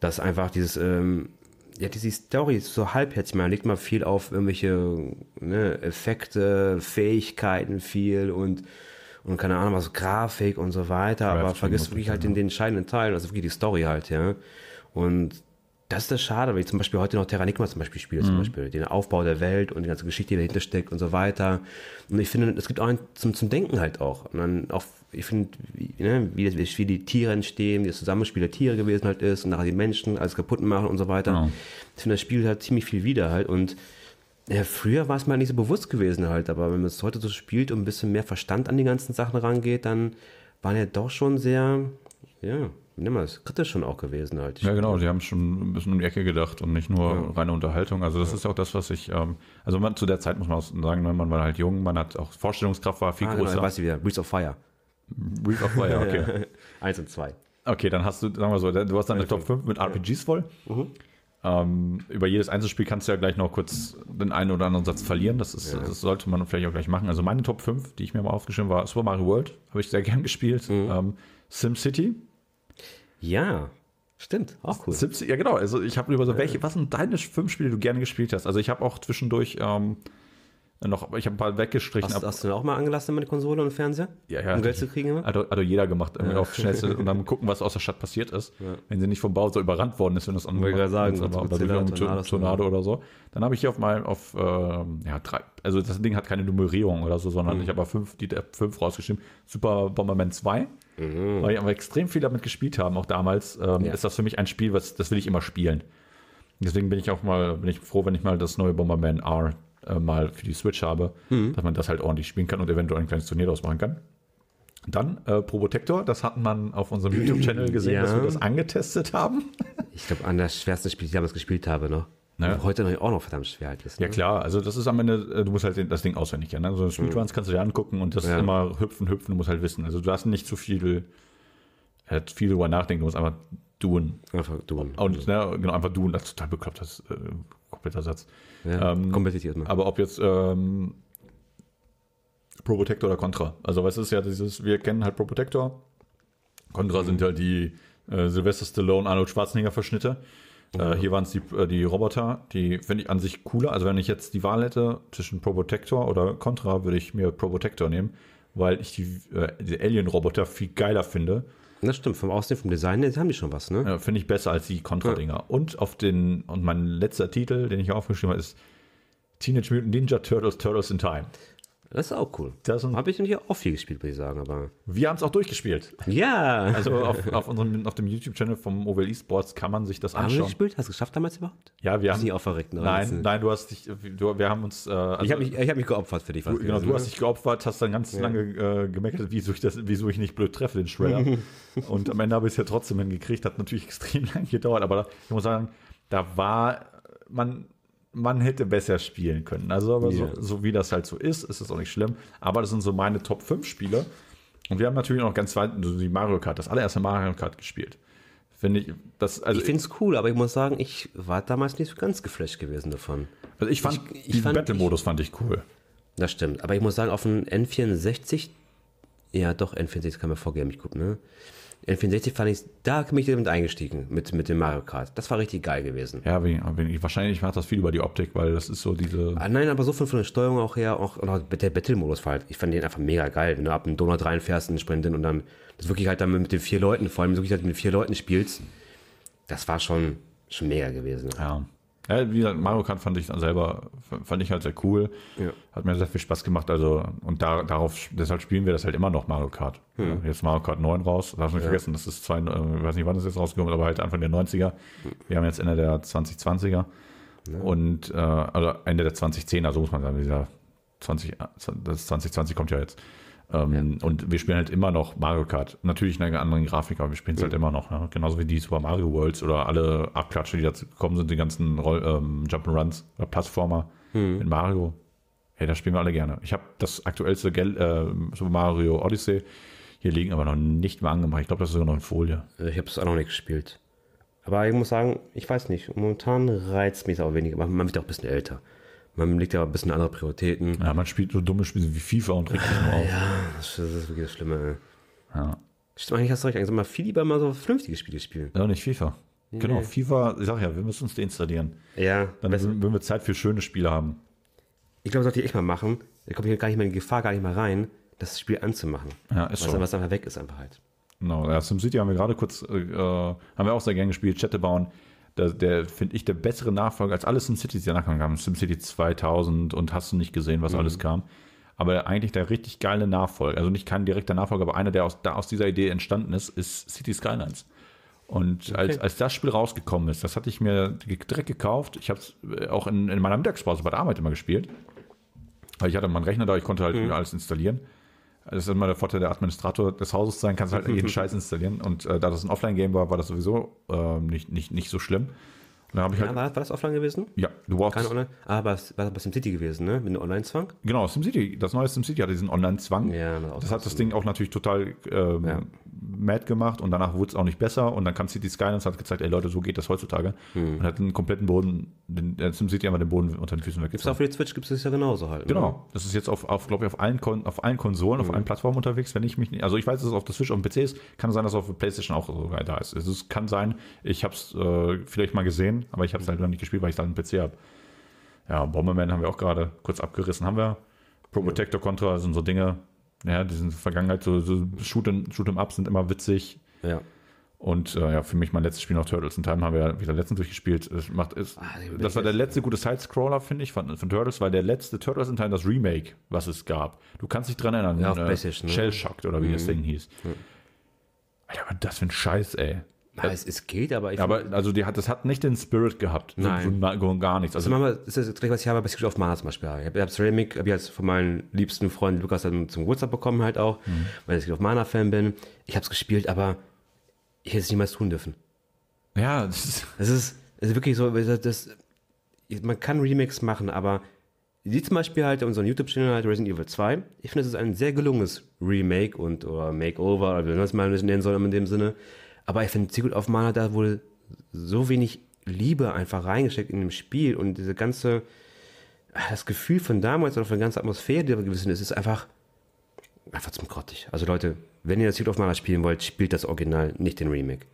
dass einfach dieses, ähm, ja, diese Story ist so halbherzig. Man legt mal viel auf irgendwelche ne, Effekte, Fähigkeiten viel und, und keine Ahnung was, Grafik und so weiter, aber Crafting vergisst muss wirklich ich halt den, den entscheidenden Teil, also wirklich die Story halt, ja. Und das ist das Schade, weil ich zum Beispiel heute noch Terranigma zum Beispiel spiele, zum Beispiel den Aufbau der Welt und die ganze Geschichte, die dahinter steckt und so weiter. Und ich finde, es gibt auch ein zum, zum Denken halt auch. Und dann auch, ich finde, wie, ne, wie, das- wie die Tiere entstehen, wie das Zusammenspiel der Tiere gewesen halt ist und nachher die Menschen alles kaputt machen und so weiter. Genau. Ich finde, das Spiel halt ziemlich viel wieder halt und ja, früher war es mir halt nicht so bewusst gewesen halt, aber wenn man es heute so spielt und ein bisschen mehr Verstand an die ganzen Sachen rangeht, dann waren ja doch schon sehr, ja, wie nennen wir das, kritisch schon auch gewesen halt. Ja, genau, die haben schon ein bisschen um die Ecke gedacht und nicht nur reine Unterhaltung. Also das ist ja auch das, was ich, ähm, also man, zu der Zeit muss man auch sagen, ne, man war halt jung, man hat auch Vorstellungskraft war viel Ah, genau, ich größer. weiß ich wieder, Breath of Fire. Breath of Fire, okay. Eins und zwei. Okay, dann hast du, sagen wir so, du hast deine Top 5 mit RPGs voll. Ähm, über jedes Einzelspiel kannst du ja gleich noch kurz den einen oder anderen Satz verlieren. Das, ist, das sollte man vielleicht auch gleich machen. Also meine Top 5, die ich mir mal aufgeschrieben war, Super Mario World, habe ich sehr gern gespielt. Ähm, SimCity. Ja, stimmt, auch cool. SimCity, ja genau. Also ich habe über so, welche, was sind deine fünf Spiele, die du gerne gespielt hast? Also ich habe auch zwischendurch ähm, noch, ich habe ein paar weggestrichen. Hast, hast du denn auch mal angelassen mit Konsole und Fernseher? Ja, ja. Um Geld zu kriegen immer? Hat doch jeder gemacht, irgendwie auf Schnellste und dann gucken, was aus der Stadt passiert ist. Wenn sie nicht vom Bauser überrannt worden ist, wenn das ich gerade sagen, aber, Tornado oder so. Dann habe ich hier auf meinem, auf, ähm, ja, drei, also das Ding hat keine Nummerierung oder so, sondern Mhm. ich habe fünf, die der fünf rausgeschrieben. Super Bomberman 2. Mhm. Weil ich aber extrem viel damit gespielt haben, auch damals, ähm, Ja. ist das für mich ein Spiel, was, das will ich immer spielen. Deswegen bin ich auch mal, bin ich froh, wenn ich mal das neue Bomberman R äh, mal für die Switch habe, Mhm. dass man das halt ordentlich spielen kann und eventuell ein kleines Turnier daraus machen kann. Dann äh, Probotector, das hat man auf unserem YouTube-Channel gesehen, Ja. dass wir das angetestet haben. Ich glaube, an das schwerste Spiel, die ich damals gespielt habe, noch. Ja. Und Heute noch auch noch verdammt schwer halt ist. Ne? Ja klar, also das ist am Ende, äh, du musst halt das Ding auswendig kennen. Ne? So Speedruns kannst du dir angucken und das Ja. ist immer hüpfen, hüpfen, du musst halt wissen. Also du hast nicht zu viel, äh, viel drüber nachdenken, du musst einfach tun. Einfach du. Und ne, genau, einfach tun, das ist total bekloppt, das äh, kompletter Satz. ja, ähm, kompetitiv mal. Aber ob jetzt ähm, Probotector oder Contra. Also was ist ja dieses, wir kennen halt Probotector. Contra sind halt die äh, Sylvester Stallone, Arnold Schwarzenegger Verschnitte. Äh, hier waren es die, äh, die Roboter, die finde ich an sich cooler. Also wenn ich jetzt die Wahl hätte zwischen Probotector oder Contra, würde ich mir Probotector nehmen, weil ich die, äh, die Alien-Roboter viel geiler finde. Das stimmt, vom Aussehen, vom Design, jetzt haben die schon was, ne? Äh, finde ich besser als die Contra-Dinger. Und auf den, und mein letzter Titel, den ich aufgeschrieben habe, ist Teenage Mutant Ninja Turtles, Turtles in Time. Das ist auch cool. Habe ich hier auch viel gespielt, würde ich sagen, aber. Wir haben es auch durchgespielt. Ja! Also auf, auf, unserem, auf dem YouTube-Channel vom OWL Esports kann man sich das haben wir anschauen. gespielt? Hast du es geschafft damals überhaupt? Ja, wir haben. nicht auch verreckt, ne? Nein, nein, du hast dich, du, wir haben uns. Äh, also, Ich habe mich, ich hab mich geopfert für dich. du, genau, du hast dich geopfert, hast dann ganz lange äh, gemeckert, wieso ich, das, wieso ich nicht blöd treffe, den Shredder. Und am Ende habe ich es ja trotzdem hingekriegt, hat natürlich extrem lange gedauert, aber ich muss sagen, da war man. Man hätte besser spielen können. Also, aber Ja. so, so wie das halt so ist, ist es auch nicht schlimm. Aber das sind so meine Top 5 Spiele. Und wir haben natürlich noch ganz weit die Mario Kart, das allererste Mario Kart gespielt. Finde ich, das, also Ich finde es cool, aber ich muss sagen, ich war damals nicht so ganz geflasht gewesen davon. Also ich fand, Ich- ich fand- Battle-Modus fand ich cool. Das stimmt. Aber ich muss sagen, auf dem N64, ja doch, N64 kann man vorgeben, ich gucke, ne? N64 fand ich, da bin ich damit eingestiegen, mit, mit dem Mario Kart. Das war richtig geil gewesen. Ja, wie, wie, wahrscheinlich macht das viel über die Optik, weil das ist so diese. Ah, nein, aber so von, von der Steuerung auch her, auch oder der Battle-Modus war halt, ich fand den einfach mega geil, wenn du ab dem Donut reinfährst in den Sprinten und dann das wirklich halt dann mit den vier Leuten, vor allem wirklich halt mit vier Leuten spielst, das war schon, schon mega gewesen. Ja. Ja, wie gesagt, Mario Kart fand ich dann selber, fand ich halt sehr cool. Ja. Hat mir sehr viel Spaß gemacht. Also, und da, darauf, deshalb spielen wir das halt immer noch Mario Kart. Ja, Jetzt Mario Kart 9 raus. Darf nicht vergessen, das ist zwei, äh, ich weiß nicht, wann das jetzt rausgekommen ist, aber halt Anfang der 90er. Wir haben jetzt Ende der 2020er. Und, äh, also Ende der 2010er, so muss man sagen, dieser 20, das 2020 kommt ja jetzt. Ähm, Und wir spielen halt immer noch Mario Kart. Natürlich in einer anderen Grafik, aber wir spielen es halt immer noch. Ne? Genauso wie die Super Mario Worlds oder alle Abklatsche, die dazu gekommen sind, die ganzen Roll ähm, Jump'n'Runs oder Plattformer in Mario. Hey, das spielen wir alle gerne. Ich habe das aktuellste Gel äh, Super Mario Odyssey hier liegen, aber noch nicht mal angemacht. Ich glaube, das ist sogar noch in Folie. Ich habe es auch noch nicht gespielt. Aber ich muss sagen, ich weiß nicht, momentan reizt mich auch weniger. Man man wird auch ein bisschen älter. Man legt ja ein bisschen andere Prioritäten. Ja, man spielt so dumme Spiele wie FIFA und regt sich nur auf. Ja, das ist, das ist wirklich das Schlimme. ey. Ja. Stimmt, eigentlich hast du recht. Eigentlich soll man viel lieber mal so vernünftige Spiele spielen. Ja, nicht FIFA. Genau, FIFA, ich sag ja, wir müssen uns deinstallieren. Ja, Dann würden wir Zeit für schöne Spiele haben. ich glaube, das sollte ich echt mal machen. Da komme ich gar nicht mehr in die Gefahr, gar nicht mehr rein, das Spiel anzumachen. Ja, ist so. was einfach weg ist, einfach halt. Genau, ja, SimCity haben wir gerade kurz, äh, äh, haben wir auch sehr gern gespielt, Städte bauen. Der, der finde ich, der bessere Nachfolger als alle SimCities, die danach kamen. SimCity 2000 und hast du nicht gesehen, was alles kam. Aber eigentlich der richtig geile Nachfolger, also nicht kein direkter Nachfolger, aber einer, der aus, da aus dieser Idee entstanden ist, ist City Skylines. Und als, als das Spiel rausgekommen ist, das hatte ich mir direkt gekauft. Ich habe es auch in, in meiner Mittagspause bei der Arbeit immer gespielt. Weil ich hatte meinen Rechner da, ich konnte halt alles installieren. Das ist immer der Vorteil, der Administrator des Hauses sein, kannst halt jeden Scheiß installieren. Und äh, da das ein Offline-Game war, war das sowieso ähm, nicht, nicht, nicht so schlimm. Und dann habe ich Ja, halt, war, war das offline gewesen? ja, du brauchst, Keine Online? Ah, aber es war bei SimCity gewesen, ne? Mit einem Online-Zwang? genau, SimCity, das neue SimCity hatte diesen Online-Zwang. Ja, Das hat das Ding auch natürlich total ähm, Ja. Mad gemacht und danach wurde es auch nicht besser und dann kam City Skylines und hat gezeigt, ey Leute, so geht das heutzutage Hm. und hat den kompletten Boden, den, der SimCity einfach den Boden unter den Füßen Gibt's weggezogen. auch für die Switch, gibt es das ja genauso halt. Ne? Genau, das ist jetzt auf, auf glaube ich, auf allen, Kon auf allen Konsolen, Hm. auf allen Plattformen unterwegs, wenn ich mich nicht, also ich weiß, dass es auf der Switch, auf dem PC ist, kann sein, dass es auf der Playstation auch sogar da ist. Es kann sein, ich habe es äh, vielleicht mal gesehen, aber ich habe es halt noch nicht gespielt, weil ich da einen PC habe. Ja, Bomberman haben wir auch gerade kurz abgerissen, haben wir. Pro Protector Contra sind so Dinge, ja, die sind in der Vergangenheit so, so Shoot, Shoot 'em Up sind immer witzig. Ja. Und äh, ja, für mich mein letztes Spiel noch Turtles in Time haben wir ja wieder letztens durchgespielt. Das, macht, ist, Ah, das war der letzte gute Side-Scroller, finde ich, von, von Turtles, weil der letzte Turtles in Time das Remake, was es gab. Du kannst dich dran erinnern, Ja, auf äh, PlayStation, ne? Shell Shocked oder wie das Ding hieß. Alter, was das für ein Scheiß, ey. Ja, es, es geht, aber ich Aber also die hat, das hat nicht den Spirit gehabt. So- Nein. So, na- gar nichts. Also Also, manchmal ist das gleich, was ich habe bei Secret of Mana zum Beispiel. Ich habe das Remake, habe ich jetzt von meinem liebsten Freund Lukas dann zum Geburtstag bekommen halt auch, Mhm. weil ich Secret of Mana Fan bin. Ich habe es gespielt, aber ich hätte es niemals tun dürfen. ja, das ist, Das ist, ist wirklich so, das, das, man kann Remakes machen, aber wie zum Beispiel halt unseren YouTube-Channel halt Resident Evil 2. Ich finde, es ist ein sehr gelungenes Remake und oder Makeover, oder wie man es mal nennen soll in dem Sinne. Aber ich finde, Secret of Mana, da wurde so wenig Liebe einfach reingesteckt in dem Spiel und diese ganze, ah, das Gefühl von damals oder von der ganzen Atmosphäre, die da gewesen ist, ist einfach, einfach zum grottig. Also Leute, wenn ihr das Secret of Mana spielen wollt, spielt das Original, nicht den Remake.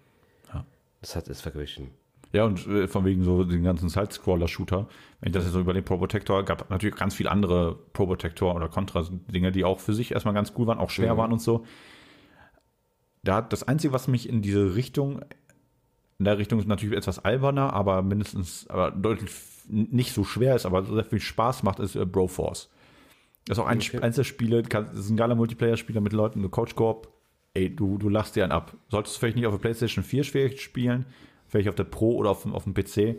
Ja. Das hat, ist wirklich ein ja, und äh, von wegen so den ganzen Side-Scroller-Shooter, wenn ich das jetzt so über den Pro Protector, gab natürlich ganz viele andere Pro Protector oder Contra-Dinge, die auch für sich erstmal ganz cool waren, auch schwer Mhm. waren und so. Da das Einzige, was mich in diese Richtung, in der Richtung ist natürlich etwas alberner, aber mindestens, aber deutlich nicht so schwer ist, aber sehr viel Spaß macht, ist äh, Broforce. Das ist auch ein Okay. okay. eins der Spiele, kann- das ist ein geiler Multiplayer-Spieler mit Leuten, du Coach Corp, ey, du, du lachst dir einen ab. Solltest du vielleicht nicht auf der PlayStation 4 schwierig spielen, vielleicht auf der Pro oder auf, dem- auf dem PC,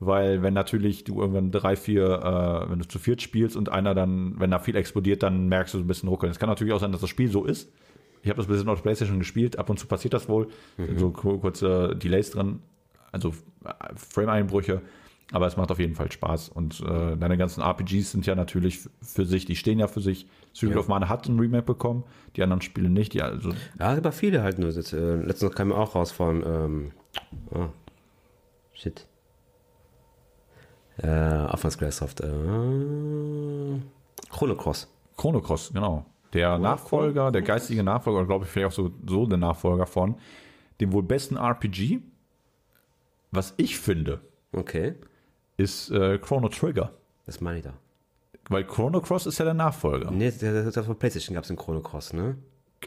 weil wenn natürlich du irgendwann drei, vier, äh, wenn du zu viert spielst und einer dann, wenn da viel explodiert, dann merkst du so ein bisschen ruckeln. Es kann natürlich auch sein, dass das Spiel so ist. Ich habe das bis jetzt noch auf PlayStation gespielt, ab und zu passiert das wohl, sind so ku- kurze Delays drin, also Frame-Einbrüche, aber es macht auf jeden Fall Spaß und äh, deine ganzen RPGs sind ja natürlich für sich, die stehen ja für sich. Secret Ja. of Mana hat ein Remake bekommen, die anderen Spiele nicht, die also Ja, aber viele halt nur. Jetzt, äh, letztens kam auch raus von, ähm, oh, shit. Äh, Squaresoft. Äh, Chrono Cross. Chrono Cross, genau. Der Nachfolger, der geistige Nachfolger, oder glaube ich vielleicht auch so, so der Nachfolger von dem wohl besten RPG, was ich finde, Okay, ist äh, Chrono Trigger. das meine ich da. Weil Chrono Cross ist ja der Nachfolger. Nee, der, der von PlayStation gab es einen Chrono Cross, ne?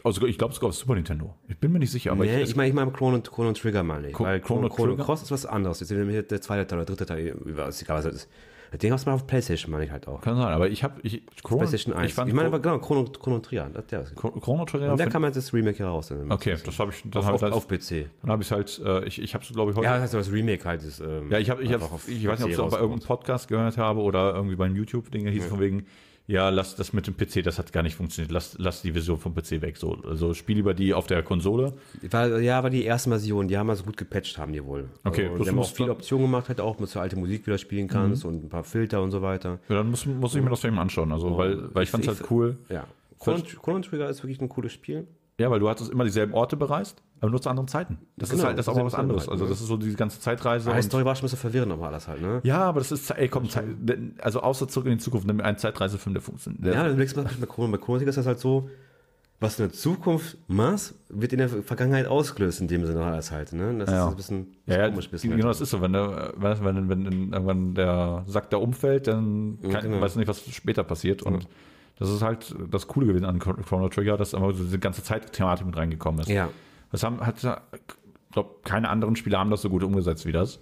Also ich glaube sogar auf Super Nintendo. Ich bin mir nicht sicher, aber nee, ich, ich meine ich mein Chrono, Chrono Trigger meine ich. Chro- weil Chrono Chrono, Chrono? Cross ist was anderes. Jetzt ist nämlich der zweite Teil oder dritte Teil, egal was das ist. Den gab's mal auf PlayStation, meine ich halt auch. kann sein, aber ich habe ich, Chrono, PlayStation 1. ich fand Ich, meine aber genau, Chrono, Chrono Trigger. Das, der. Chrono Trigger. Und der kam jetzt das Remake heraus. Okay, das habe ich, dann auf, habe auf, PC. dann habe ich halt, äh, ich, ich habe es glaube ich heute. Ja, das heißt das Remake halt. Ist, ähm, Ja, ich habe, ich, hab, ich weiß nicht, ob ich es auch bei irgendeinem. Podcast gehört habe oder irgendwie beim YouTube-Dinge hieß von wegen, ja, lass das mit dem PC, das hat gar nicht funktioniert. Lass, lass die Version vom PC weg. So, also spiel lieber die auf der Konsole. War, ja, war die erste Version, die haben also gut gepatcht, haben die wohl. Okay, also, die haben auch viele Optionen gemacht, halt auch, dass du alte Musik wieder spielen kannst und ein paar Filter und so weiter. Ja, dann muss, muss ich mir das eben anschauen. Also, weil, weil ich fand es Ich- halt cool. Ja. Chrono, Chrono Trigger ist wirklich ein cooles Spiel. Ja, weil du hattest immer dieselben Orte bereist, aber nur zu anderen Zeiten. Das ist Genau, halt das ist auch ist was ja anderes. Also ne? das ist so diese ganze Zeitreise. Und- Story war schon ein bisschen verwirrend, aber alles halt, ne? ja, aber das ist, ey, komm, Zeit, also außer zurück in die Zukunft, nimm einen Zeitreisefilm, der funktioniert. Ja, dann überlegst du mal, bei Trigger ist das halt so, was du in der Zukunft machst, wird in der Vergangenheit ausgelöst, in dem Sinne alles halt, ne? Das Ja. ist ein bisschen, Ja, ja, komisch. Bisschen genau, halt. das ist so. Wenn, der, wenn, wenn, wenn irgendwann der Sack da umfällt, dann kann, genau. weißt du nicht, was später passiert. Und das ist halt das Coole gewesen an Chrono Trigger, dass aber so diese ganze Zeit-Thematik mit reingekommen ist. Ja. Das haben, hat, ich glaube, keine anderen Spiele haben das so gut umgesetzt wie das.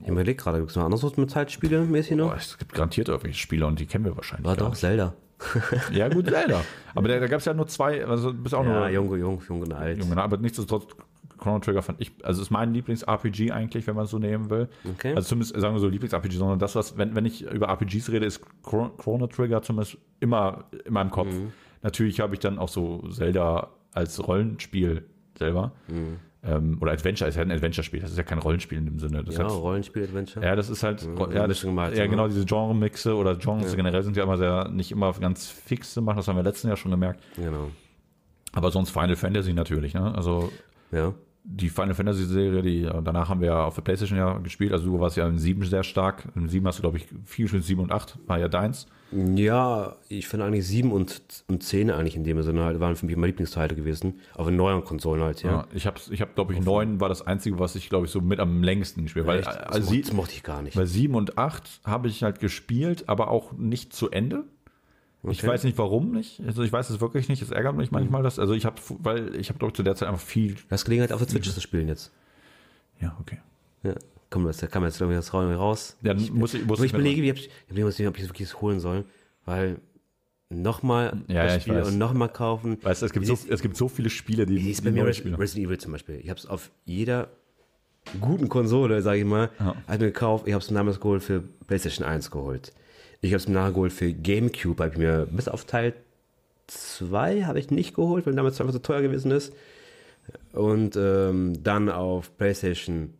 Ich überleg gerade, gibt es noch anderes mit Zeitspiele mäßig noch? Boah, es gibt garantiert irgendwelche Spiele und die kennen wir wahrscheinlich. War doch, Zelda. Ja, gut, Zelda. Aber da, da gab es ja nur zwei, also du bist auch Ja, nur jung, jung, jung und alt. Junge, ne? aber nichtsdestotrotz, Chrono Trigger fand ich, also ist mein Lieblings-RPG eigentlich, wenn man es so nehmen will. Okay. Also zumindest sagen wir so Lieblings-RPG, sondern das, was, wenn, wenn ich über RPGs rede, ist Chrono Trigger zumindest immer in meinem Kopf. Mhm. Natürlich habe ich dann auch so Zelda als Rollenspiel selber. Mhm. Ähm, oder Adventure, ist ja ein Adventure-Spiel, das ist ja kein Rollenspiel in dem Sinne. Das Ja, Rollenspiel-Adventure. ja, das ist halt, Mhm, ja, das, gemalt, ja, ne? genau, diese Genre-Mixe oder Genres generell sind ja immer sehr, nicht immer ganz fix zu machen, das haben wir letzten Jahr schon gemerkt. Genau. Aber sonst Final Fantasy natürlich, ne? Also Ja. die Final Fantasy Serie, die danach haben wir ja auf der PlayStation ja gespielt. Also du warst ja in 7 sehr stark. In 7 hast du, glaube ich, viel gespielt. 7 und 8 war ja deins. Ja, ich finde eigentlich 7 und, und 10 eigentlich in dem Sinne halt, waren für mich meine Lieblingsteile gewesen. Auf den neuen Konsolen halt, ja. ja ich habe, ich hab, glaube ich, 9 war das einzige, was ich, glaube ich, so mit am längsten gespielt habe. das, also, das mochte ich gar nicht. Weil 7 und 8 habe ich halt gespielt, aber auch nicht zu Ende. Okay. Ich weiß nicht, warum nicht. Also ich weiß es wirklich nicht. Es ärgert mich manchmal, dass, also ich habe, weil ich habe, glaube ich, zu der Zeit einfach viel. Du hast Gelegenheit, auf der Switch zu spielen jetzt. Ja, okay. Ja, komm, das kann man jetzt, glaube ich, das raus. Ja, ich, muss ich, muss ich, ich überlege, wie ich, ich überlege, ob ich es wirklich holen soll, weil nochmal ja, ja, Spiel und nochmal kaufen. Weißt du, es gibt, so, es gibt so viele Spiele, die. Ist bei mir Resident Evil zum Beispiel. Ich habe es auf jeder guten Konsole, sage ich mal, ja. mir gekauft. Ich habe es damals geholt für PlayStation 1 geholt. Ich habe es mir nachgeholt für GameCube, habe ich mir bis auf Teil 2 habe ich nicht geholt, weil damals einfach so teuer gewesen ist. Und ähm, dann auf PlayStation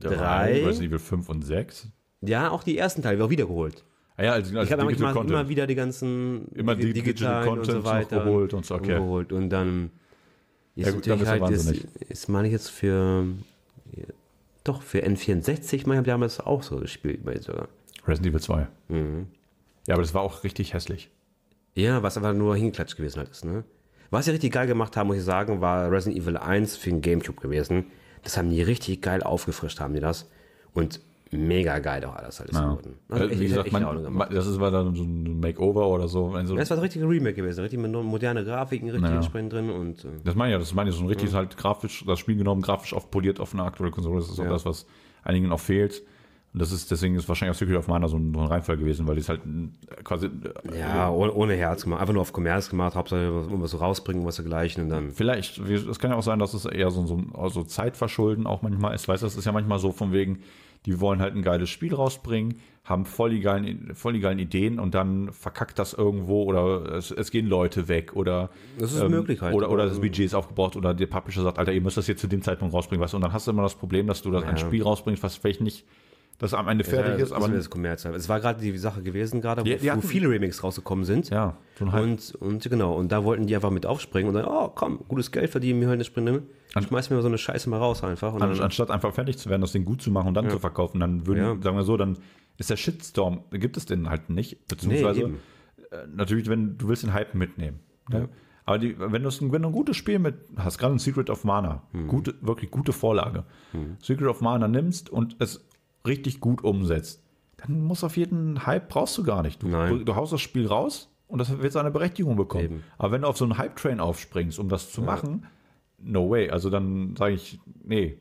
3. Resident Evil 5 und 6. Ja, auch die ersten Teile, auch wiedergeholt. Ah ja, also, also ich habe manchmal immer wieder die ganzen immer die digitalen Digital und so weiter geholt und so, okay. geholt. Und dann ist ja, gut, natürlich halt, ist, ist meine ich jetzt für doch, für N64, meine ich, damals auch so gespielt, sogar. Resident Evil 2. Mhm. Ja, aber das war auch richtig hässlich. Ja, was aber nur hingeklatscht gewesen halt ist, ne? Was sie richtig geil gemacht haben, muss ich sagen, war Resident Evil 1 für den Gamecube gewesen. Das haben die richtig geil aufgefrischt, haben die das. Und mega geil auch alles halt ja. geworden. Also Wie gesagt, man, das ist war dann so ein Makeover oder so. so das war ein richtiger Remake gewesen, richtig mit moderne Grafiken, richtig naja. entsprechend drin und. Äh, das meine ich ja, das meine ich so ein richtig ja. halt grafisch, das Spiel genommen, grafisch aufpoliert auf eine aktuelle Konsole. Das ist auch ja. das, was einigen auch fehlt. Und das ist, deswegen ist wahrscheinlich auch Secret of Mana so ein, so ein Reinfall gewesen, weil die es halt quasi. Äh, ja, ohne, ohne, Herz gemacht. Einfach nur auf Commerce gemacht, Hauptsache irgendwas so rausbringen, was dergleichen und dann. Vielleicht, es kann ja auch sein, dass es eher so, so also Zeitverschulden auch manchmal ist. Weißt du, das ist ja manchmal so von wegen, die wollen halt ein geiles Spiel rausbringen, haben voll die geilen, voll die geilen Ideen und dann verkackt das irgendwo oder es, es gehen Leute weg oder. Das ist ähm, möglich halt. Oder, oder das Budget ist aufgebaut oder der Publisher sagt, Alter, ihr müsst das jetzt zu dem Zeitpunkt rausbringen, weißt du, und dann hast du immer das Problem, dass du das ja. ein Spiel rausbringst, was vielleicht nicht das am Ende fertig ja, ist. Aber das Kommerz. Es war gerade die Sache gewesen, gerade wo, die wo viele Remakes rausgekommen sind. Ja, so halt und, und genau, und da wollten die einfach mit aufspringen und sagen, oh komm, gutes Geld verdienen wir heute nicht drin. Dann schmeißen wir so eine Scheiße mal raus einfach. An, dann, anstatt einfach fertig zu werden, das Ding gut zu machen und dann ja. zu verkaufen, dann würden, ja. sagen wir so, dann ist der Shitstorm, gibt es den halt nicht. Beziehungsweise nee, äh, natürlich, wenn du willst den Hype mitnehmen. Ne? Aber die, wenn, du wenn du ein gutes Spiel mit hast, gerade ein Secret of Mana, hm. gute, wirklich gute Vorlage, hm. Secret of Mana nimmst und es richtig gut umsetzt, dann muss auf jeden Hype brauchst du gar nicht. Du, Nein. du haust das Spiel raus und das wird seine Berechtigung bekommen. Eben. Aber wenn du auf so einen Hype-Train aufspringst, um das zu ja. machen, no way. Also dann sage ich, nee,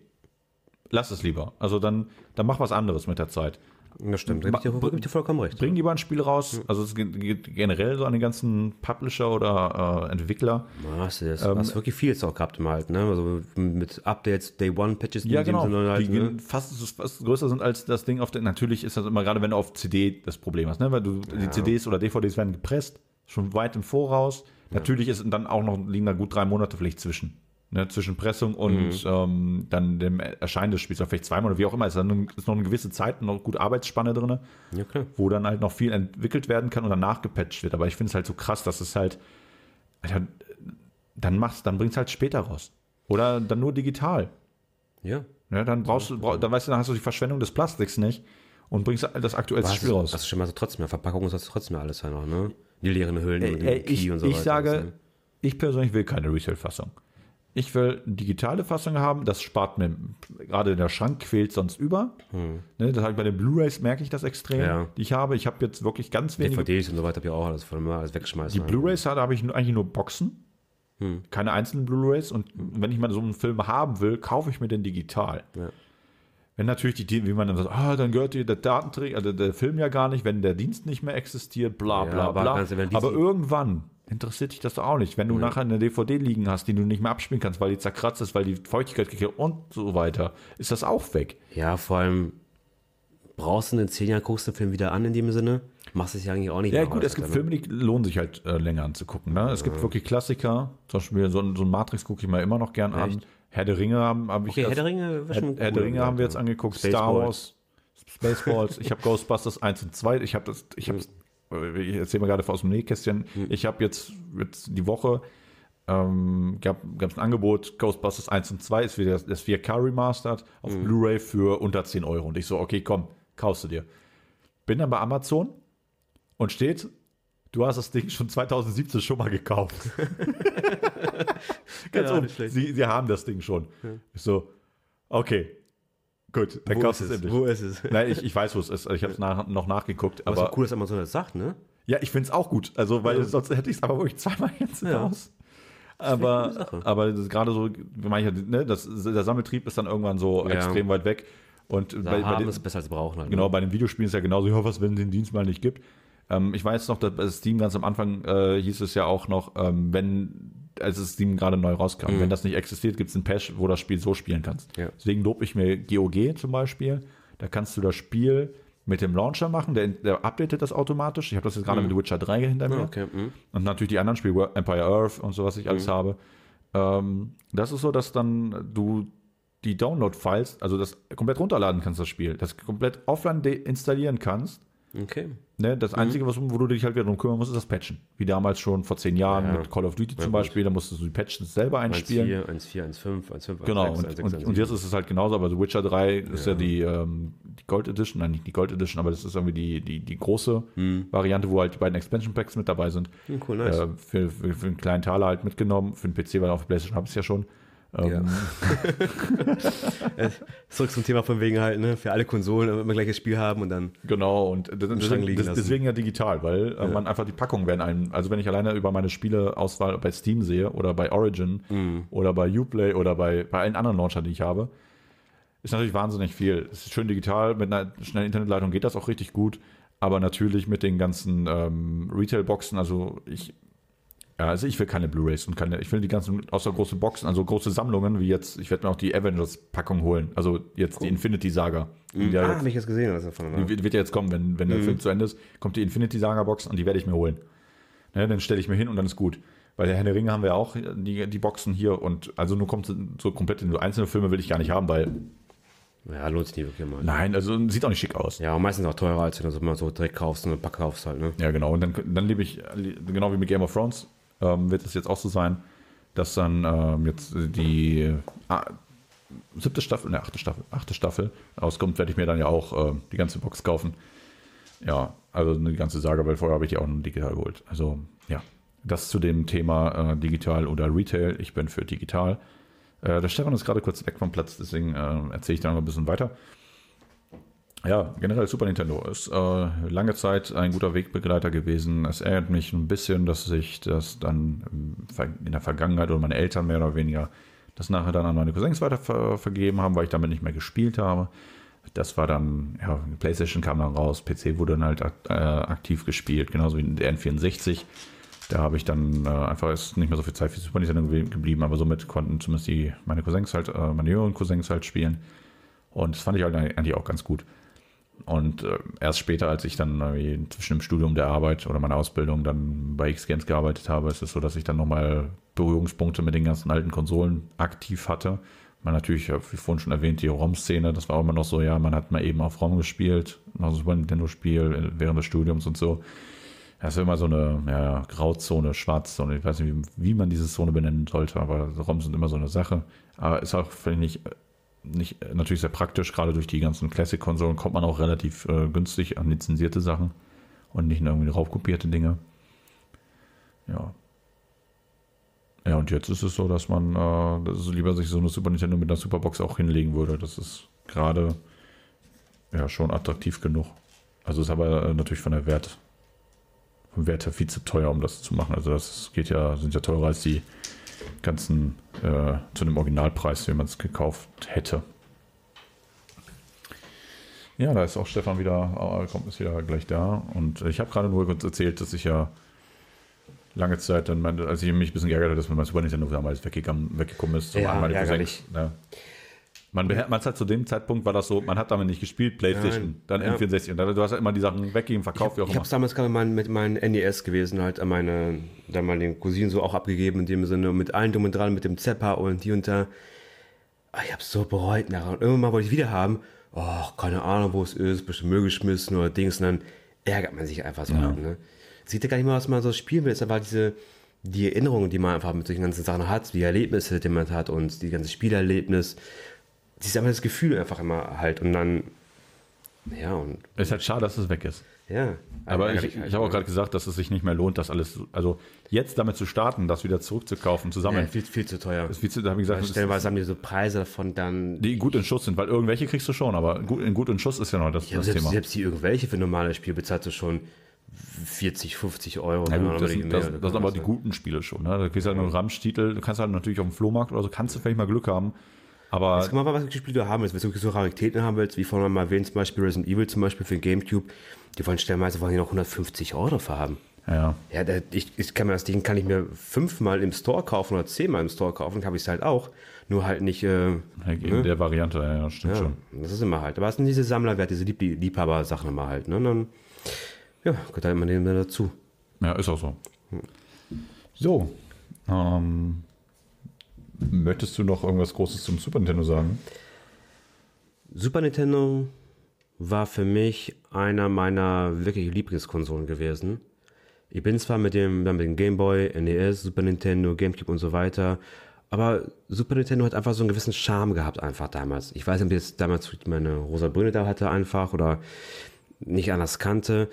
lass es lieber. Also dann, dann mach was anderes mit der Zeit. Das stimmt, da gebe ich, dir vollkommen recht. Bring lieber ein Spiel raus. Also es geht generell so an den ganzen Publisher oder äh, Entwickler. Was ist, ähm, hast wirklich viel jetzt auch gehabt im halt, ne? Also mit Updates, Day One Patches, die ja, genau. Halt, die ne? fast, fast größer sind als das Ding auf der. Natürlich ist das immer gerade, wenn du auf CD das Problem hast, ne? Weil du ja. die CDs oder DVDs werden gepresst, schon weit im Voraus. Ja. Natürlich ist dann auch noch liegen da gut drei Monate vielleicht zwischen ne, zwischen Pressung und mhm. ähm, dann dem Erscheinen des Spiels, oder vielleicht zweimal oder wie auch immer, ist dann ist noch eine gewisse Zeit, noch gut Arbeitsspanne drin, ja, wo dann halt noch viel entwickelt werden kann und dann nachgepatcht wird. Aber ich finde es halt so krass, dass es halt, Alter, dann machst, dann bringst halt später raus. Oder dann nur digital. Ja. Ja, dann brauchst du, brauch, dann weißt du, dann hast du die Verschwendung des Plastiks nicht und bringst das aktuellste Spiel raus. Das ist schon mal so trotzdem, Verpackung ist trotzdem alles ja noch, ne? Die leeren Hüllen ey, und die ich, und so ich weiter. Ich sage, ich persönlich will keine Resale-Fassung. Ich will eine digitale Fassung haben, das spart mir, gerade der Schrank quält sonst über. Hm. Ne, das habe ich bei den Blu-Rays merke ich das extrem, ja. die ich habe. Ich habe jetzt wirklich ganz wenige. DVDs und so weiter habe ich auch alles, von alles weggeschmeißen. Die Blu-Rays habe ich eigentlich nur Boxen, hm. keine einzelnen Blu-Rays. Und hm. wenn ich mal so einen Film haben will, kaufe ich mir den digital. Ja. Wenn natürlich die, wie man dann sagt, ah, dann gehört dir der Datenträger, also der Film ja gar nicht, wenn der Dienst nicht mehr existiert, bla bla ja, bla. Aber, aber irgendwann interessiert dich das doch auch nicht. Wenn du mhm. nachher eine DVD liegen hast, die du nicht mehr abspielen kannst, weil die zerkratzt ist, weil die Feuchtigkeit gekehrt und so weiter, ist das auch weg. Ja, vor allem brauchst du in zehn Jahren, guckst du den Film wieder an in dem Sinne, machst es ja eigentlich auch nicht Ja, gut, es gibt ne? Filme, die lohnen sich halt äh, länger anzugucken. Ne? Es ja. gibt wirklich Klassiker, zum Beispiel so, so ein Matrix gucke ich mir immer noch gern Echt? an. Herr der Ringe haben hab ich okay, Herr der Ringe, Herr, Herr der Ringe haben wir jetzt angeguckt, Space Star Wars, Spaceballs, ich habe Ghostbusters 1 und 2, ich habe das, ich habe ich erzähle mal gerade aus dem Nähkästchen, hm. ich habe jetzt, jetzt die Woche ähm, gab es ein Angebot, Ghostbusters 1 und 2 ist wieder das, das 4K Remastered auf Blu-ray für unter 10 Euro. Und ich so, okay, komm, kaufst du dir. Bin dann bei Amazon und steht, du hast das Ding schon 2017 schon mal gekauft. Ganz Ja, schlecht. sie, sie haben das Ding schon. Ich so, okay, gut, dann Wo kaufst ist du es es? endlich. Wo ist es? Nein, ich, ich weiß, wo es ist. Ich habe es nach, noch nachgeguckt. Aber, Aber, es ist cool, dass Amazon das sagt, ne? ja, ich finde es auch gut. Also, weil Ja. sonst hätte ich es aber wirklich zweimal jetzt Ja. raus. Aber, aber gerade so, manche, ne, das, der Sammeltrieb ist dann irgendwann so Ja. extrem weit weg. Und Da bei, bei haben den, ist besser als brauchen halt. genau, Ne? bei den Videospielen ist ja genauso, ja, was, wenn es den Dienst mal nicht gibt. Ähm, ich weiß noch, dass bei Steam ganz am Anfang äh, hieß es ja auch noch, ähm, wenn, als es Steam gerade neu rauskam, Mhm. wenn das nicht existiert, gibt es einen Patch, wo das Spiel so spielen kannst. Ja. Deswegen lobe ich mir GOG zum Beispiel. Da kannst du das Spiel mit dem Launcher machen, der, der updatet das automatisch. Ich habe das jetzt gerade mit Witcher 3 hinter mir. Mhm. Okay. mhm. Und natürlich die anderen Spiele, Empire Earth und so, was ich alles habe. Ähm, das ist so, dass dann du die Download-Files, also das komplett runterladen kannst, das Spiel, das komplett offline installieren kannst. Okay. Ne? Das Einzige, was, wo du dich halt wieder drum kümmern musst, ist das Patchen. Wie damals schon vor zehn Jahren Ja. mit Call of Duty zum gut. Beispiel, da musstest du die Patches selber einspielen. 1.4, 1.4, 1.5, 1.5, Genau, 1.6, und, 1.6, und, und jetzt ist es halt genauso, aber The Witcher 3 ist ja, die, ähm, die Gold Edition, nein, nicht die Gold Edition, aber das ist irgendwie die, die, die große Variante, wo halt die beiden Expansion Packs mit dabei sind. Cool, nice. Äh, für, für, für einen kleinen Taler halt mitgenommen, für den PC, weil auf der Playstation habe ich es ja schon. Ähm, Ja. Äh, Zurück zum Thema von wegen halt, ne? Für alle Konsolen immer gleiches Spiel haben und dann. Genau, und das, deswegen, das, deswegen ja digital, weil äh, man einfach die Packungen werden einem, also wenn ich alleine über meine Spieleauswahl bei Steam sehe oder bei Origin Mhm. oder bei Uplay oder bei, bei allen anderen Launchern, die ich habe, ist natürlich wahnsinnig viel. Es ist schön digital, mit einer schnellen Internetleitung geht das auch richtig gut, aber natürlich mit den ganzen ähm, Retail-Boxen, also ich, ja, also ich will keine Blu-Rays und keine, ich will die ganzen, außer große Boxen, also große Sammlungen, wie jetzt, ich werde mir auch die Avengers-Packung holen, also jetzt die Infinity-Saga. die ja ah, jetzt- habe ich jetzt gesehen. Also von, die wird wird ja jetzt kommen, wenn, wenn der Film zu Ende ist, kommt die Infinity Saga Box und die werde ich mir holen. Ne, dann stelle ich mir hin und dann ist gut. Bei der Herr der Ringe haben wir auch die, die Boxen hier und also nur kommt so- komplett in so einzelne Filme will ich gar nicht haben, weil ja, lohnt sich nie wirklich mal. nein, also sieht auch nicht schick aus. Ja, und meistens auch teurer, als wenn du so mal so direkt kaufst und einen Pack kaufst halt, ne? Ja, genau. Und dann, dann lebe ich, genau wie mit Game of Thrones, ähm, wird es jetzt auch so sein, dass dann ähm, jetzt die ah, siebte Staffel, ne, achte Staffel, achte Staffel rauskommt, werde ich mir dann ja auch ähm, die ganze Box kaufen. Ja, also eine ganze Saga, weil vorher habe ich die auch nur digital geholt. Also ja, das zu dem Thema äh, digital oder Retail. Ich bin für digital. Äh, der Stefan ist gerade kurz weg vom Platz, deswegen äh, erzähle ich da noch ein bisschen weiter. Ja, generell Super Nintendo ist äh, lange Zeit ein guter Wegbegleiter gewesen. Es ärgert mich ein bisschen, dass sich das dann in der Vergangenheit oder meine Eltern mehr oder weniger das nachher dann an meine Cousins weiter ver vergeben haben, weil ich damit nicht mehr gespielt habe. Das war dann, ja, PlayStation kam dann raus, PC wurde dann halt äh, aktiv gespielt, genauso wie der N64. Da habe ich dann äh, einfach ist nicht mehr so viel Zeit für Super Nintendo ge- geblieben, aber somit konnten zumindest die, meine Cousins halt, äh, meine jüngeren Cousins halt spielen. Und das fand ich halt eigentlich auch ganz gut. Und äh, erst später, als ich dann irgendwie zwischen dem Studium der Arbeit oder meiner Ausbildung dann bei X-Games gearbeitet habe, ist es so, dass ich dann nochmal Berührungspunkte mit den ganzen alten Konsolen aktiv hatte. Man natürlich, äh, wie vorhin schon erwähnt, die ROM-Szene, das war auch immer noch so, ja, man hat mal eben auf ROM gespielt, noch ein Super Nintendo-Spiel äh, während des Studiums und so. Das ist immer so eine ja, Grauzone, Schwarzzone. Ich weiß nicht, wie, wie man diese Zone benennen sollte, aber ROM sind immer so eine Sache. Aber ist auch, finde ich, nicht, äh, natürlich sehr praktisch, gerade durch die ganzen Classic-Konsolen kommt man auch relativ äh, günstig an lizenzierte Sachen und nicht nur irgendwie raufkopierte Dinge. Ja. Ja, und jetzt ist es so, dass man äh, dass lieber sich so eine Super Nintendo mit einer Superbox auch hinlegen würde. Das ist gerade ja schon attraktiv genug. Also ist aber äh, natürlich von der Wert, vom Wert her viel zu teuer, um das zu machen. Also das geht ja, sind ja teurer als die ganzen äh, zu dem Originalpreis, wie man es gekauft hätte. Ja, da ist auch Stefan wieder, äh, kommt ist wieder gleich da. Und ich habe gerade nur kurz erzählt, dass ich ja lange Zeit dann, meine, als ich mich ein bisschen geärgert habe, dass mein Super Nintendo damals weggegangen, weggekommen ist. zum Ja. Cousins, ne? Man, man hat zu dem Zeitpunkt war das so, man hat damit nicht gespielt, Playstation, Nein. dann Ja. N64 und dann, du hast ja immer die Sachen weggegeben, verkauft, wie auch Ich immer. habe es damals gerade mal mit meinem NES gewesen, halt an meine damaligen Cousinen so auch abgegeben, in dem Sinne, mit allen drum und dran, mit dem Zepper und die und da. Ah, Ich habe so bereut nachher. Und irgendwann mal wollte ich wieder haben. Oh, keine Ahnung, wo es ist, bestimmt Müll geschmissen oder Dings. Und dann ärgert man sich einfach so. Ja. Halt, ne? Sieht ja gar nicht mal, was man so spielen will. Es war diese, die Erinnerungen, die man einfach mit solchen ganzen Sachen hat, die Erlebnisse, die man hat und die ganze Spielerlebnis, dieses einfach das Gefühl einfach immer halt und dann, ja, und Es ist halt schade, dass es weg ist. ja. Aber ich, halt, ich habe auch ne? gerade gesagt, dass es sich nicht mehr lohnt, das alles, also jetzt damit zu starten, das wieder zurückzukaufen, zu ja, viel, viel zu teuer. ist viel zu, da habe ich gesagt, das stellenweise haben die so Preise davon dann. die gut in Schuss sind, weil irgendwelche kriegst du schon, aber gut, in gut in Schuss ist ja noch das, Ja, das selbst, Thema. selbst die irgendwelche für normale Spiele bezahlst du schon 40, 50 Euro. Ja, gut, das, sind, mehr- das, das sind aber die guten Spiele schon. Ne? Da kriegst du halt einen Ramsch-Titel, du kannst halt natürlich auf dem Flohmarkt oder so, kannst du vielleicht mal Glück haben. Aber Jetzt guck mal, was du haben willst. Wenn du wirklich so Raritäten haben willst, wie vorhin mal erwähnt, zum Beispiel Resident Evil zum Beispiel für den Gamecube, die wollen stellenweise wollen die noch 150 Euro dafür haben. ja, Ja, ich, ich kann mir das Ding kann ich mir fünfmal im Store kaufen oder zehnmal im Store kaufen, habe ich es halt auch. Nur halt nicht, äh, in der Variante, ja, stimmt ja, schon. das ist immer halt. Aber es sind diese Sammlerwerte, diese Lieb Liebhaber-Sachen immer halt. Ne? Und dann, ja, gehört halt immer dazu. Ja, ist auch so. So, ähm, möchtest du noch irgendwas Großes zum Super Nintendo sagen? Super Nintendo war für mich einer meiner wirklich Lieblingskonsolen gewesen. Ich bin zwar mit dem, mit dem Game Boy, NES, Super Nintendo, Gamecube und so weiter, aber Super Nintendo hat einfach so einen gewissen Charme gehabt einfach damals. Ich weiß nicht, ob ich jetzt damals meine rosa Brille da hatte einfach oder nicht anders kannte.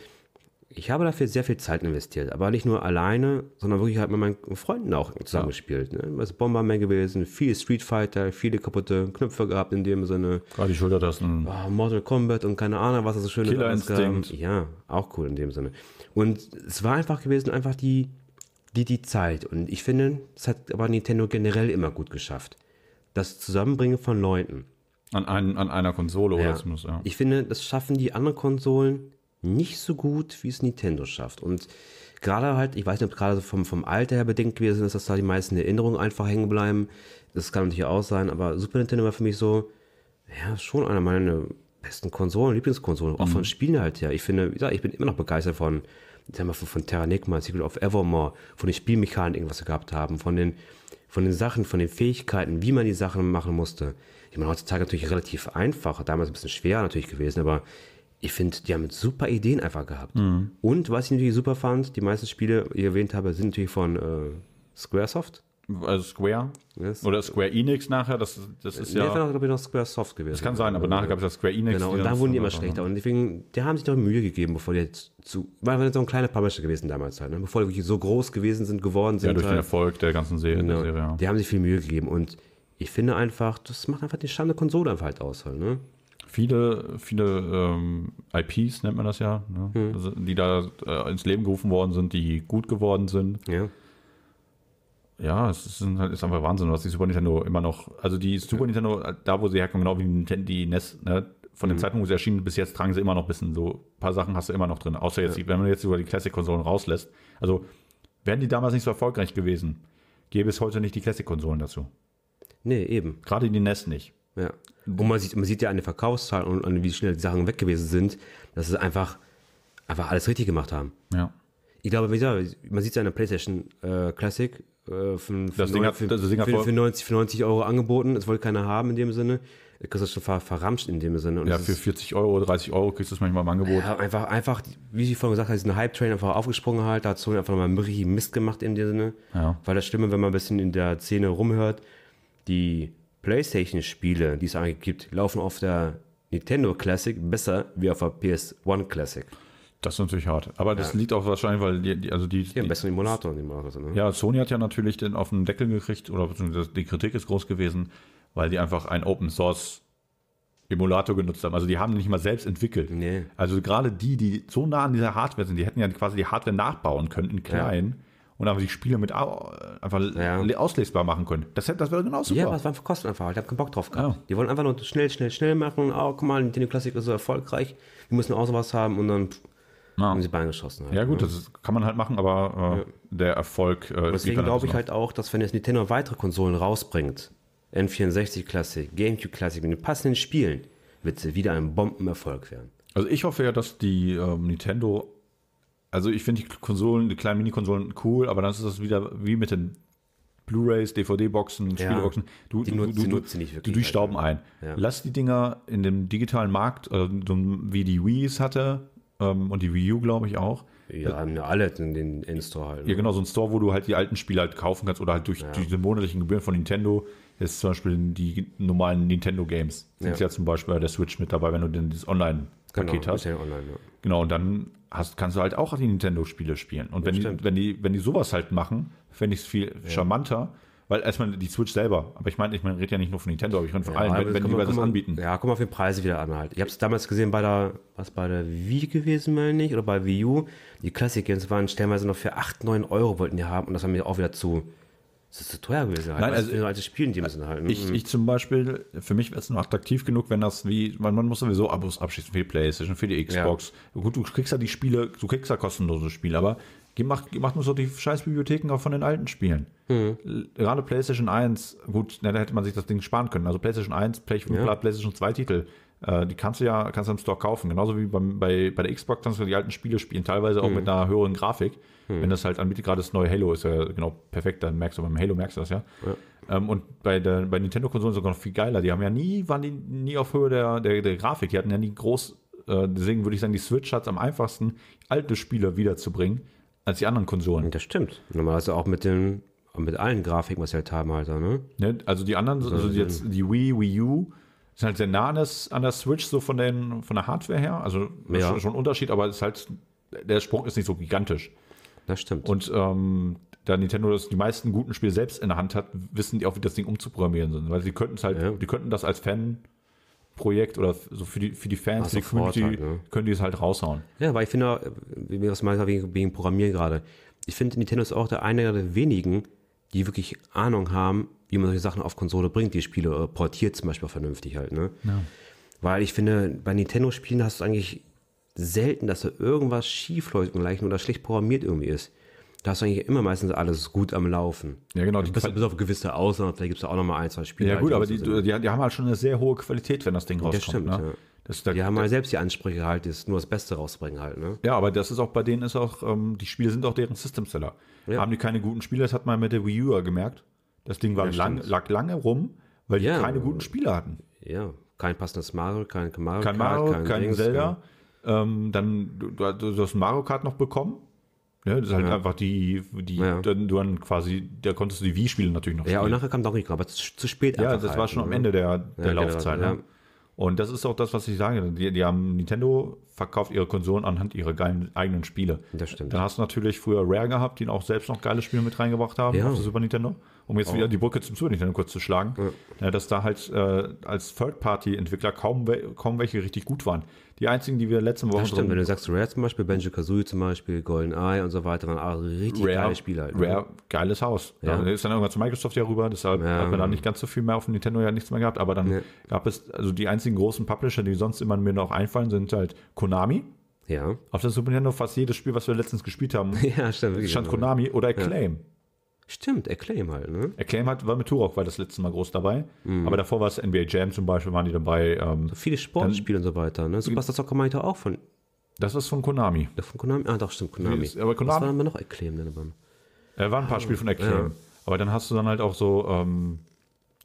Ich habe dafür sehr viel Zeit investiert, aber nicht nur alleine, sondern wirklich halt mit meinen Freunden auch zusammengespielt. Ne? Was Bomberman gewesen, viel Street Fighter, viele kaputte Knöpfe gehabt in dem Sinne. Gerade die Schultertasten. Ah, Mortal Kombat und keine Ahnung, was das so schön Killer ist. Instinct. Ja, auch cool in dem Sinne. Und es war einfach gewesen, einfach die, die, die Zeit. Und ich finde, es hat aber Nintendo generell immer gut geschafft. Das Zusammenbringen von Leuten. An, ein, an einer Konsole Ja. oder zumindest, ja. Ich finde, das schaffen die anderen Konsolen nicht so gut, wie es Nintendo schafft. Und gerade halt, ich weiß nicht, ob gerade so vom, vom Alter her bedingt gewesen ist, dass da die meisten Erinnerungen einfach hängen bleiben. Das kann natürlich auch sein, aber Super Nintendo war für mich so, ja, schon einer meiner besten Konsolen, Lieblingskonsolen, auch von Spielen halt her. Ich finde, wie gesagt, ich bin immer noch begeistert von, ich sag mal, von, von Terranigma, Secret of Evermore, von den Spielmechaniken, was sie gehabt haben, von den, von den Sachen, von den Fähigkeiten, wie man die Sachen machen musste. Ich meine, heutzutage natürlich relativ einfach, damals ein bisschen schwer natürlich gewesen, aber ich finde, die haben super Ideen einfach gehabt. Und was ich natürlich super fand, die meisten Spiele, die ich erwähnt habe, sind natürlich von äh, Squaresoft. Also Square Yes. oder Square Enix nachher, das, das ist Nee, ja. das war, glaube ich, noch Squaresoft gewesen. Das kann sein, aber nachher gab es ja Square Enix. Genau, und da wurden die immer schlechter. Und deswegen, die haben sich doch Mühe gegeben, bevor die jetzt zu. War war so ein kleiner Publisher gewesen damals halt, ne? Bevor die wirklich so groß gewesen sind, geworden sind. Ja, durch den halt. Erfolg der ganzen Serie. Genau. Der Serie ja. Die haben sich viel Mühe gegeben. Und ich finde einfach, das macht einfach die Schande Konsole einfach halt aus halt, ne? Viele, viele ähm, IPs nennt man das ja, ne? Hm. also, die da äh, ins Leben gerufen worden sind, die gut geworden sind. Ja. Ja, es ist, ist einfach Wahnsinn, was die Super Nintendo immer noch, also die Super Nintendo, da wo sie herkommen, genau wie die Nintendo, die NES, ne? von Mhm. dem Zeitpunkt, wo sie erschienen, bis jetzt tragen sie immer noch ein bisschen so, ein paar Sachen hast du immer noch drin, außer jetzt, die- wenn man jetzt über die Classic-Konsolen rauslässt. Also, wären die damals nicht so erfolgreich gewesen, gäbe es heute nicht die Classic-Konsolen dazu. Nee, eben. Gerade die NES nicht. Ja. Und man sieht, man sieht ja an den Verkaufszahlen und an wie schnell die Sachen weg gewesen sind, dass sie einfach, einfach alles richtig gemacht haben. Ja. Ich glaube, wie gesagt, man sieht es ja in der PlayStation äh, Classic äh, für, für, Das Ding hat- für, das Ding hat für, für, 90, für 90 Euro angeboten. Es wollte keiner haben in dem Sinne. Du kriegst das schon ver, verramscht in dem Sinne. Und Ja, das für ist, 40 Euro, 30 Euro kriegst du es manchmal im Angebot. ja, einfach, einfach, wie ich vorhin gesagt habe, ist ein Hype-Train einfach aufgesprungen halt. Da hat Sony einfach mal richtig Mist gemacht in dem Sinne. Ja. Weil das Stimme, wenn man ein bisschen in der Szene rumhört, die PlayStation-Spiele, die es eigentlich gibt, laufen auf der Nintendo Classic besser wie auf der PS1 Classic. Das ist natürlich hart. Aber das liegt auch wahrscheinlich, weil die, die also die, Die haben besseren Emulator in dem Maße, ne? ja, Sony hat ja natürlich den auf den Deckel gekriegt, oder die Kritik ist groß gewesen, weil die einfach einen Open Source Emulator genutzt haben. Also die haben nicht mal selbst entwickelt. Nee. Also gerade die, die so nah an dieser Hardware sind, die hätten ja quasi die Hardware nachbauen können in klein und aber die Spiele mit einfach Ja. auslesbar machen können. Das, das wäre genau super. Ja, was waren für Kosten einfach? Ich habe keinen Bock drauf gehabt. Ja. Die wollen einfach nur schnell, schnell, schnell machen. Oh, guck mal, Nintendo Classic ist so erfolgreich. Wir müssen auch sowas haben und dann pff, Ja. haben sie Beine geschossen. Halt. Ja gut, das ist, kann man halt machen, aber äh, der Erfolg. Äh, Deswegen glaube ich halt auch, dass wenn jetzt Nintendo weitere Konsolen rausbringt, N64 Classic, GameCube Classic, mit den passenden Spielen, wird sie wieder ein Bombenerfolg werden. Also ich hoffe ja, dass die ähm, Nintendo, also ich finde die Konsolen, die kleinen Mini-Konsolen cool, aber dann ist das wieder wie mit den Blu-rays, DVD-Boxen, Ja. Spieleboxen. Du, Die du, du, die du, nutzen nicht du wirklich durchstauben halt, ein. Ja. Lass die Dinger in dem digitalen Markt, äh, wie die Wii es hatte, ähm, und die Wii U, glaube ich, auch. Ja, haben ja alle in den In-Store halt. Ja, genau, so ein Store, wo du halt die alten Spiele halt kaufen kannst oder halt durch, durch diese monatlichen Gebühren von Nintendo. Jetzt zum Beispiel die normalen Nintendo Games. Sind ja. Ja. zum Beispiel bei der Switch mit dabei, wenn du denn dieses Online-Paket genau, hast. ist ja online, ja. Genau, und dann hast, kannst du halt auch die Nintendo-Spiele spielen. Und wenn, die, wenn, die, wenn die sowas halt machen, fände ich es viel charmanter, weil erstmal die Switch selber, aber ich meine, ich meine, rede ja nicht nur von Nintendo, aber ich rede von allen, wenn, wenn die mal, das anbieten. Ja, guck mal auf die Preise wieder an halt. Ich habe es damals gesehen bei der, was bei der Wii gewesen, meine ich, oder bei Wii U. Die Classic Games waren stellenweise noch für 8, 9 Euro wollten die haben und das war mir auch wieder zu, das ist zu teuer gewesen halt. Nein, also für alte Spielen, die müssen halt. ne? Ich, ich zum Beispiel, für mich wäre es nur attraktiv genug, wenn das wie, man, man muss sowieso Abos abschließen für die Playstation, für die Xbox. Gut, du kriegst ja die Spiele, du kriegst ja kostenlose Spiele, aber macht, macht nur so die scheiß Bibliotheken auch von den alten Spielen. L- Gerade PlayStation 1, gut, na, da hätte man sich das Ding sparen können. Also PlayStation 1, Play, PlayStation 2 Titel, äh, die kannst du ja kannst du im Store kaufen. Genauso wie beim, bei, bei der Xbox kannst du die alten Spiele spielen, teilweise auch mit einer höheren Grafik. Wenn das halt anbietet, gerade das neue Halo ist ja genau perfekt, dann merkst du beim Halo merkst du das ja. Ähm, und bei der bei Nintendo-Konsolen sogar noch viel geiler. Die haben ja nie, waren die nie auf Höhe der, der, der Grafik. Die hatten ja nie groß, äh, deswegen würde ich sagen, die Switch hat es am einfachsten, alte Spiele wiederzubringen, als die anderen Konsolen. das stimmt. Normalerweise auch mit den, mit allen Grafiken, was sie halt haben, halt, ne? Ne? Also die anderen, also jetzt die Wii, Wii U, sind halt sehr nah an, das, an der Switch, so von, den, von der Hardware her. Also Ja. schon, schon ein Unterschied, aber es ist halt, der Sprung ist nicht so gigantisch. Das stimmt. Und ähm, da Nintendo das die meisten guten Spiele selbst in der Hand hat, wissen die auch, wie das Ding umzuprogrammieren sind. Weil sie könnten es halt, Ja. die könnten das als Fanprojekt oder so für die, für die Fans, für die Community, halt, ne? können die es halt raushauen. Ja, weil ich finde, wie wir das mal wegen, wegen Programmieren gerade. Ich finde, Nintendo ist auch der eine der wenigen, die wirklich Ahnung haben, wie man solche Sachen auf Konsole bringt, die Spiele äh, portiert zum Beispiel vernünftig halt, ne? Weil ich finde, bei Nintendo-Spielen hast du eigentlich selten, dass da irgendwas schief läuft und gleichen oder schlecht programmiert irgendwie ist. Da hast du eigentlich immer meistens alles gut am Laufen. Ja, genau. Die Bis, bis auf gewisse Ausnahmen, vielleicht gibt es da auch nochmal ein, zwei Spiele. ja, gut, aber die, die, die haben halt schon eine sehr hohe Qualität, wenn das Ding rauskommt. stimmt, ne? ja. das, da, die haben halt selbst die Ansprüche halt, das nur das Beste rauszubringen halt, ne? Ja, aber das ist auch bei denen ist auch, ähm, die Spiele sind auch deren System-Seller. Ja. Haben die keine guten Spiele, das hat man mit der Wii U gemerkt. Das Ding war Ja, lang, lag lange rum, weil die Ja. keine guten Spiele hatten. Ja, kein passendes Mario, kein Mario Kein Kart, Mario, kein, Dings, Zelda. Ähm, dann, du, du, hast ein Mario Kart noch bekommen. Ja, das ist halt einfach die, die Ja. dann, du dann quasi, da konntest du die Wii-Spiele natürlich noch Ja, und spielen. nachher kam Donkey Kong, aber zu, zu spät Ja, das war halt, schon am ne? Ende der, der Ja, Laufzeit. genau, ne? Und das ist auch das, was ich sage. Die, die haben Nintendo verkauft ihre Konsolen anhand ihrer geilen eigenen Spiele. Das stimmt. Dann hast du natürlich früher Rare gehabt, die auch selbst noch geile Spiele mit reingebracht haben Ja. auf der Super Nintendo. Um jetzt wieder die Brücke zum Super kurz zu schlagen. Ja, dass da halt äh, als Third-Party-Entwickler kaum, we kaum welche richtig gut waren. Die einzigen, die wir letzte Woche Das stimmt, wenn du sagst Rare zum Beispiel, Banjo Kazooie zum Beispiel, Golden Eye und so weiter, waren auch richtig geile Spiele halt. ne? Rare, geiles Haus. Ja. Da ist dann irgendwann zu Microsoft ja rüber, deshalb Ja. hat man da nicht ganz so viel mehr auf dem Nintendo ja nichts mehr gehabt, aber dann Ja. gab es, also die einzigen großen Publisher, die sonst immer mir noch einfallen, sind halt Konami. Ja. Auf der Super Nintendo fast jedes Spiel, was wir letztens gespielt haben, Ja, stimmt. stand Konami oder Acclaim. Stimmt, Acclaim halt, ne? Acclaim hat, war mit Turok war das letzte Mal groß dabei, Mhm. aber davor war es NBA Jam zum Beispiel, waren die dabei. Ähm, Viele Sportspiele und so weiter, ne? Superstar Soccer meinte auch von, das ist von Konami. von Konami. Ah, doch, stimmt, Konami. Ist- aber Was Konami- war denn noch Acclaim denn aber? Äh, waren ein paar Spiele von Acclaim. ja. Aber dann hast du dann halt auch so, ähm,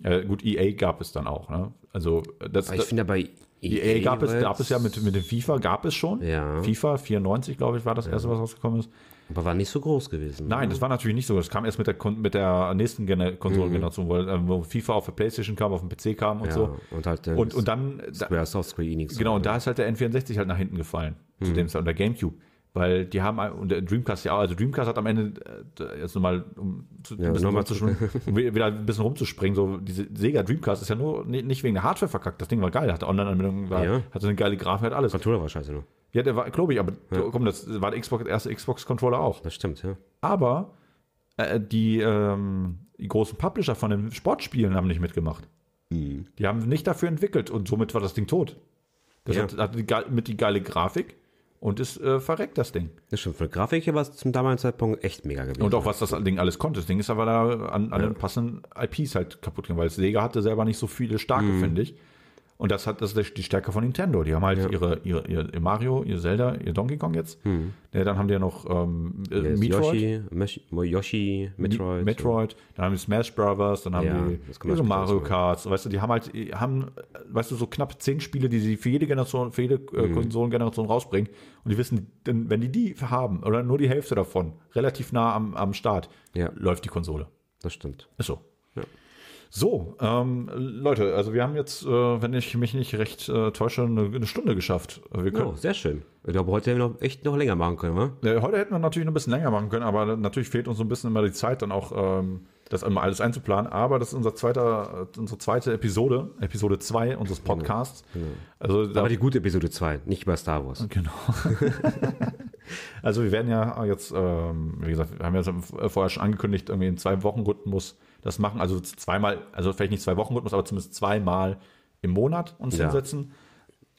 äh, gut, EA gab es dann auch, ne? Also das, Aber ich finde ja bei EA gab es, gab es ja mit, mit dem FIFA, gab es schon. Ja. FIFA 94, glaube ich, war das erste, was rausgekommen ist. Aber war nicht so groß gewesen. Nein, das war natürlich nicht so. Das kam erst mit der, mit der nächsten Gener Konsolengeneration, wo, äh, wo FIFA auf der Playstation kam, auf dem PC kam und ja, so. Und halt dann Und, und dann, da, Squaresoft, Square Enix. genau, und da ist halt der N64 halt nach hinten gefallen. Zu dem Zeit, und der Gamecube. Weil die haben, und der Dreamcast ja auch, also Dreamcast hat am Ende, äh, jetzt nochmal, um, zu, Ja, bisschen nochmal rumzuspringen, um wieder ein bisschen rumzuspringen, so diese Sega Dreamcast ist ja nur ni- nicht wegen der Hardware verkackt. Das Ding war geil, hatte Online-Anbindung, Ja. hatte eine geile Grafik, hat alles. Controller war scheiße nur. Ja, der war, glaube ich, aber komm, das war der Xbox, der erste Xbox-Controller auch. Das stimmt, ja. Aber äh, die, ähm, die großen Publisher von den Sportspielen haben nicht mitgemacht. Mhm. Die haben nicht dafür entwickelt und somit war das Ding tot. Das Ja. hat, hatte die, mit die geile Grafik und ist äh, verreckt, das Ding. Das stimmt. Von der Grafik her war es zum damaligen Zeitpunkt echt mega gewesen. Und auch was das Ding alles konnte. Das Ding ist aber da an, an den passenden IPs halt kaputt gegangen, weil Sega hatte selber nicht so viele starke, Mhm. finde ich. Und das hat das ist die Stärke von Nintendo. Die haben halt ihre, ihre, ihr Mario, ihr Zelda, ihr Donkey Kong jetzt. Ja, dann haben die ja noch ähm, äh, Jetzt Metroid. Yoshi, Mesh, Yoshi, Metroid. Metroid, dann haben die Smash Brothers, dann haben Ja, die ihre Mario. Karts, weißt du, die haben halt, haben, äh, weißt du, so knapp zehn Spiele, die sie für jede Generation, für jede äh, Mhm. Konsolengeneration rausbringen. Und die wissen, wenn die die haben, oder nur die Hälfte davon, relativ nah am, am Start, Ja. läuft die Konsole. Das stimmt. Ist so. So, ähm, Leute, also wir haben jetzt, äh, wenn ich mich nicht recht äh, täusche, eine, eine Stunde geschafft. Wir können, Oh, sehr schön. Ich glaube, heute hätten wir noch echt noch länger machen können, wa? Äh, Heute hätten wir natürlich noch ein bisschen länger machen können, aber natürlich fehlt uns so ein bisschen immer die Zeit, dann auch ähm, das immer alles einzuplanen. Aber das ist unser zweiter, äh, unsere zweite Episode, Episode 2 unseres Podcasts. Also, da, Aber die gute Episode 2, nicht über Star Wars. genau. also wir werden ja jetzt, ähm, wie gesagt, wir haben ja vorher schon angekündigt, irgendwie in zwei Wochen Rhythmus das machen. Also zweimal, also vielleicht nicht zwei Wochen Rhythmus, aber zumindest zweimal im Monat uns Ja. hinsetzen.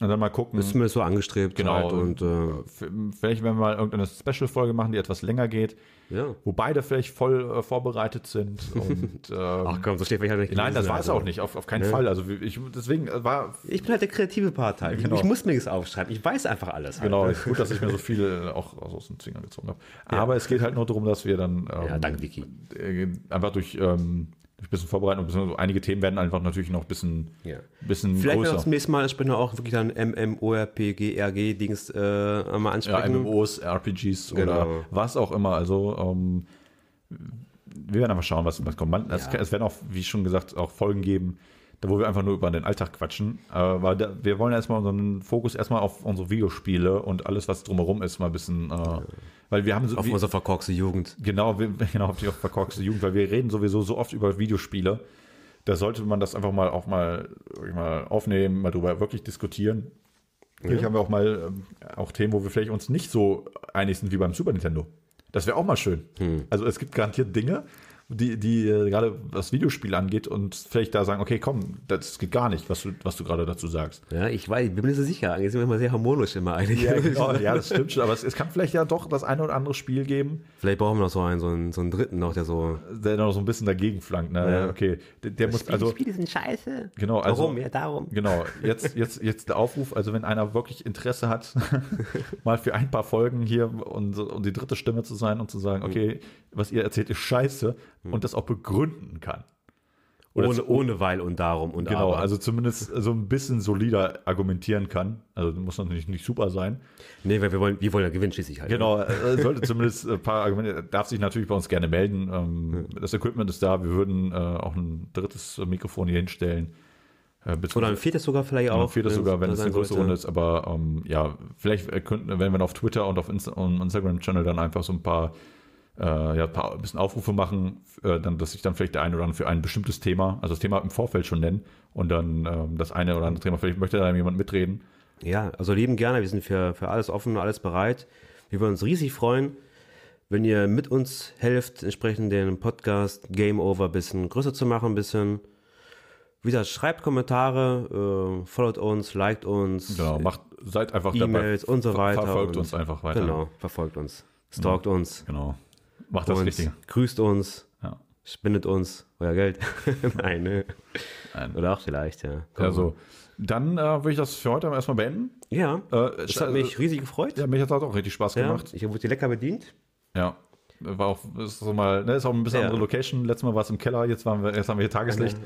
Und dann mal gucken. Ist zumindest so angestrebt. Genau. Halt und äh, Vielleicht werden wir mal irgendeine Special-Folge machen, die etwas länger geht, ja. wo beide vielleicht voll äh, vorbereitet sind. Und, ähm, Ach komm, so steht vielleicht nicht. nein, das war es Also, auch nicht, auf, auf keinen Fall. Also ich, deswegen äh, war Ich bin halt der kreative Part halt. Genau. Ich muss mir nichts aufschreiben. Ich weiß einfach alles. Halt. genau ist gut, dass ich mir so viel auch aus den Fingern gezogen habe. Aber es geht halt nur darum, dass wir dann ähm, Ja, danke, Vicky. äh, einfach durch, ähm, durch ein bisschen vorbereiten und bisschen, einige Themen werden einfach natürlich noch ein bisschen, Ja. bisschen Vielleicht größer. das nächste Mal entsprechend auch wirklich dann MMORPG-RG-Dings äh, mal Ja, ansprechen. MMOs, RPGs oder Genau. was auch immer. Also ähm, wir werden einfach schauen, was, was kommt. Man, es, Ja. es werden auch, wie schon gesagt, auch Folgen geben, da wo wir einfach nur über den Alltag quatschen. Aber da, wir wollen erstmal unseren Fokus erstmal auf unsere Videospiele und alles, was drumherum ist, mal ein bisschen, äh, weil wir haben so, auf wie, unsere verkorkste Jugend. genau, wir, genau, auf die verkorkste Jugend, weil wir reden sowieso so oft über Videospiele. Da sollte man das einfach mal auch mal, mal aufnehmen, mal drüber wirklich diskutieren. Vielleicht haben wir auch mal ähm, auch Themen, wo wir vielleicht uns nicht so einig sind wie beim Super Nintendo. Das wäre auch mal schön. Also es gibt garantiert Dinge, die, die äh, gerade was Videospiele angeht und vielleicht da sagen, okay, komm, das geht gar nicht, was du, was du gerade dazu sagst. Ja, ich weiß, ich bin mir so sicher. Eigentlich sind wir immer sehr harmonisch immer eigentlich. genau, ja, das stimmt schon, aber es, es kann vielleicht ja doch das eine oder andere Spiel geben, Vielleicht brauchen wir noch so einen, so einen, so einen dritten noch, der so. der noch so ein bisschen dagegen flankt. Ne? Ja. Okay, der, der muss, also Spiele sind scheiße. Genau, also- Warum? Ja, darum. Genau, jetzt, jetzt, jetzt der Aufruf, also wenn einer wirklich Interesse hat, mal für ein paar Folgen hier und, und die dritte Stimme zu sein und zu sagen, okay, was ihr erzählt ist scheiße und das auch begründen kann. Oder Ohne, ohne weil und darum und Genau, aber. also zumindest so ein bisschen solider argumentieren kann. Also muss natürlich nicht super sein. Nee, weil wir wollen, wir wollen ja gewinnen schließlich halt. Genau, er sollte zumindest ein paar Argumente, er darf sich natürlich bei uns gerne melden. Ähm, Das Equipment ist da, wir würden äh, auch ein drittes Mikrofon hier hinstellen. Äh, Oder ein viertes sogar vielleicht Auch auch. viertes sogar, wenn es eine größere. Runde ist, aber ähm, ja, vielleicht äh, könnten, wenn wir auf Twitter und auf Insta Instagram-Channel dann einfach so ein paar, äh, ja, ein bisschen Aufrufe machen, äh, dann, dass sich dann vielleicht der eine oder andere für ein bestimmtes Thema, also das Thema im Vorfeld schon nennen und dann ähm, das eine oder andere Thema, vielleicht möchte da jemand mitreden. Ja, also lieben gerne, wir sind für, für alles offen, alles bereit. Wir würden uns riesig freuen, wenn ihr mit uns helft, entsprechend den Podcast Game Over ein bisschen größer zu machen, ein bisschen. Wie gesagt, schreibt Kommentare, äh, followt uns, liked uns, Genau, macht, seid einfach E-Mails und so weiter. Verfolgt und, uns einfach weiter. Genau, verfolgt uns, stalkt uns, Genau. Macht das und Richtige. grüßt uns, Ja. spendet uns euer Geld. Nein, ne? Nein. Oder auch vielleicht, ja. Komm. Also, dann äh, würde ich das für heute erstmal beenden. ja, Äh, es hat mich riesig gefreut. ja, mich hat das auch richtig Spaß Ja, gemacht. ich wurde lecker bedient. Ja. War auch, ist so mal, ne, ist auch ein bisschen Ja. andere Location. Letztes Mal war es im Keller, jetzt, waren wir, jetzt haben wir hier Tageslicht.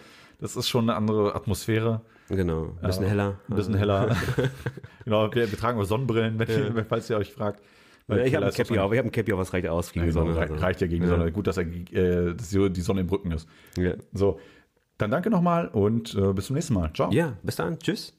Das ist schon eine andere Atmosphäre. Genau, ein bisschen Ja, heller. Ein bisschen heller. genau, wir, wir tragen auch Sonnenbrillen, wenn ihr, falls ihr euch fragt. Weil ich habe ein Cappy auf, ich habe ein Cappy auf, was reicht aus gegen die Sonne. also. reicht ja gegen die Sonne. Gut, dass, er, äh, dass die Sonne im Rücken ist. So, dann danke nochmal und äh, bis zum nächsten Mal. Ciao. ja, bis dann, tschüss.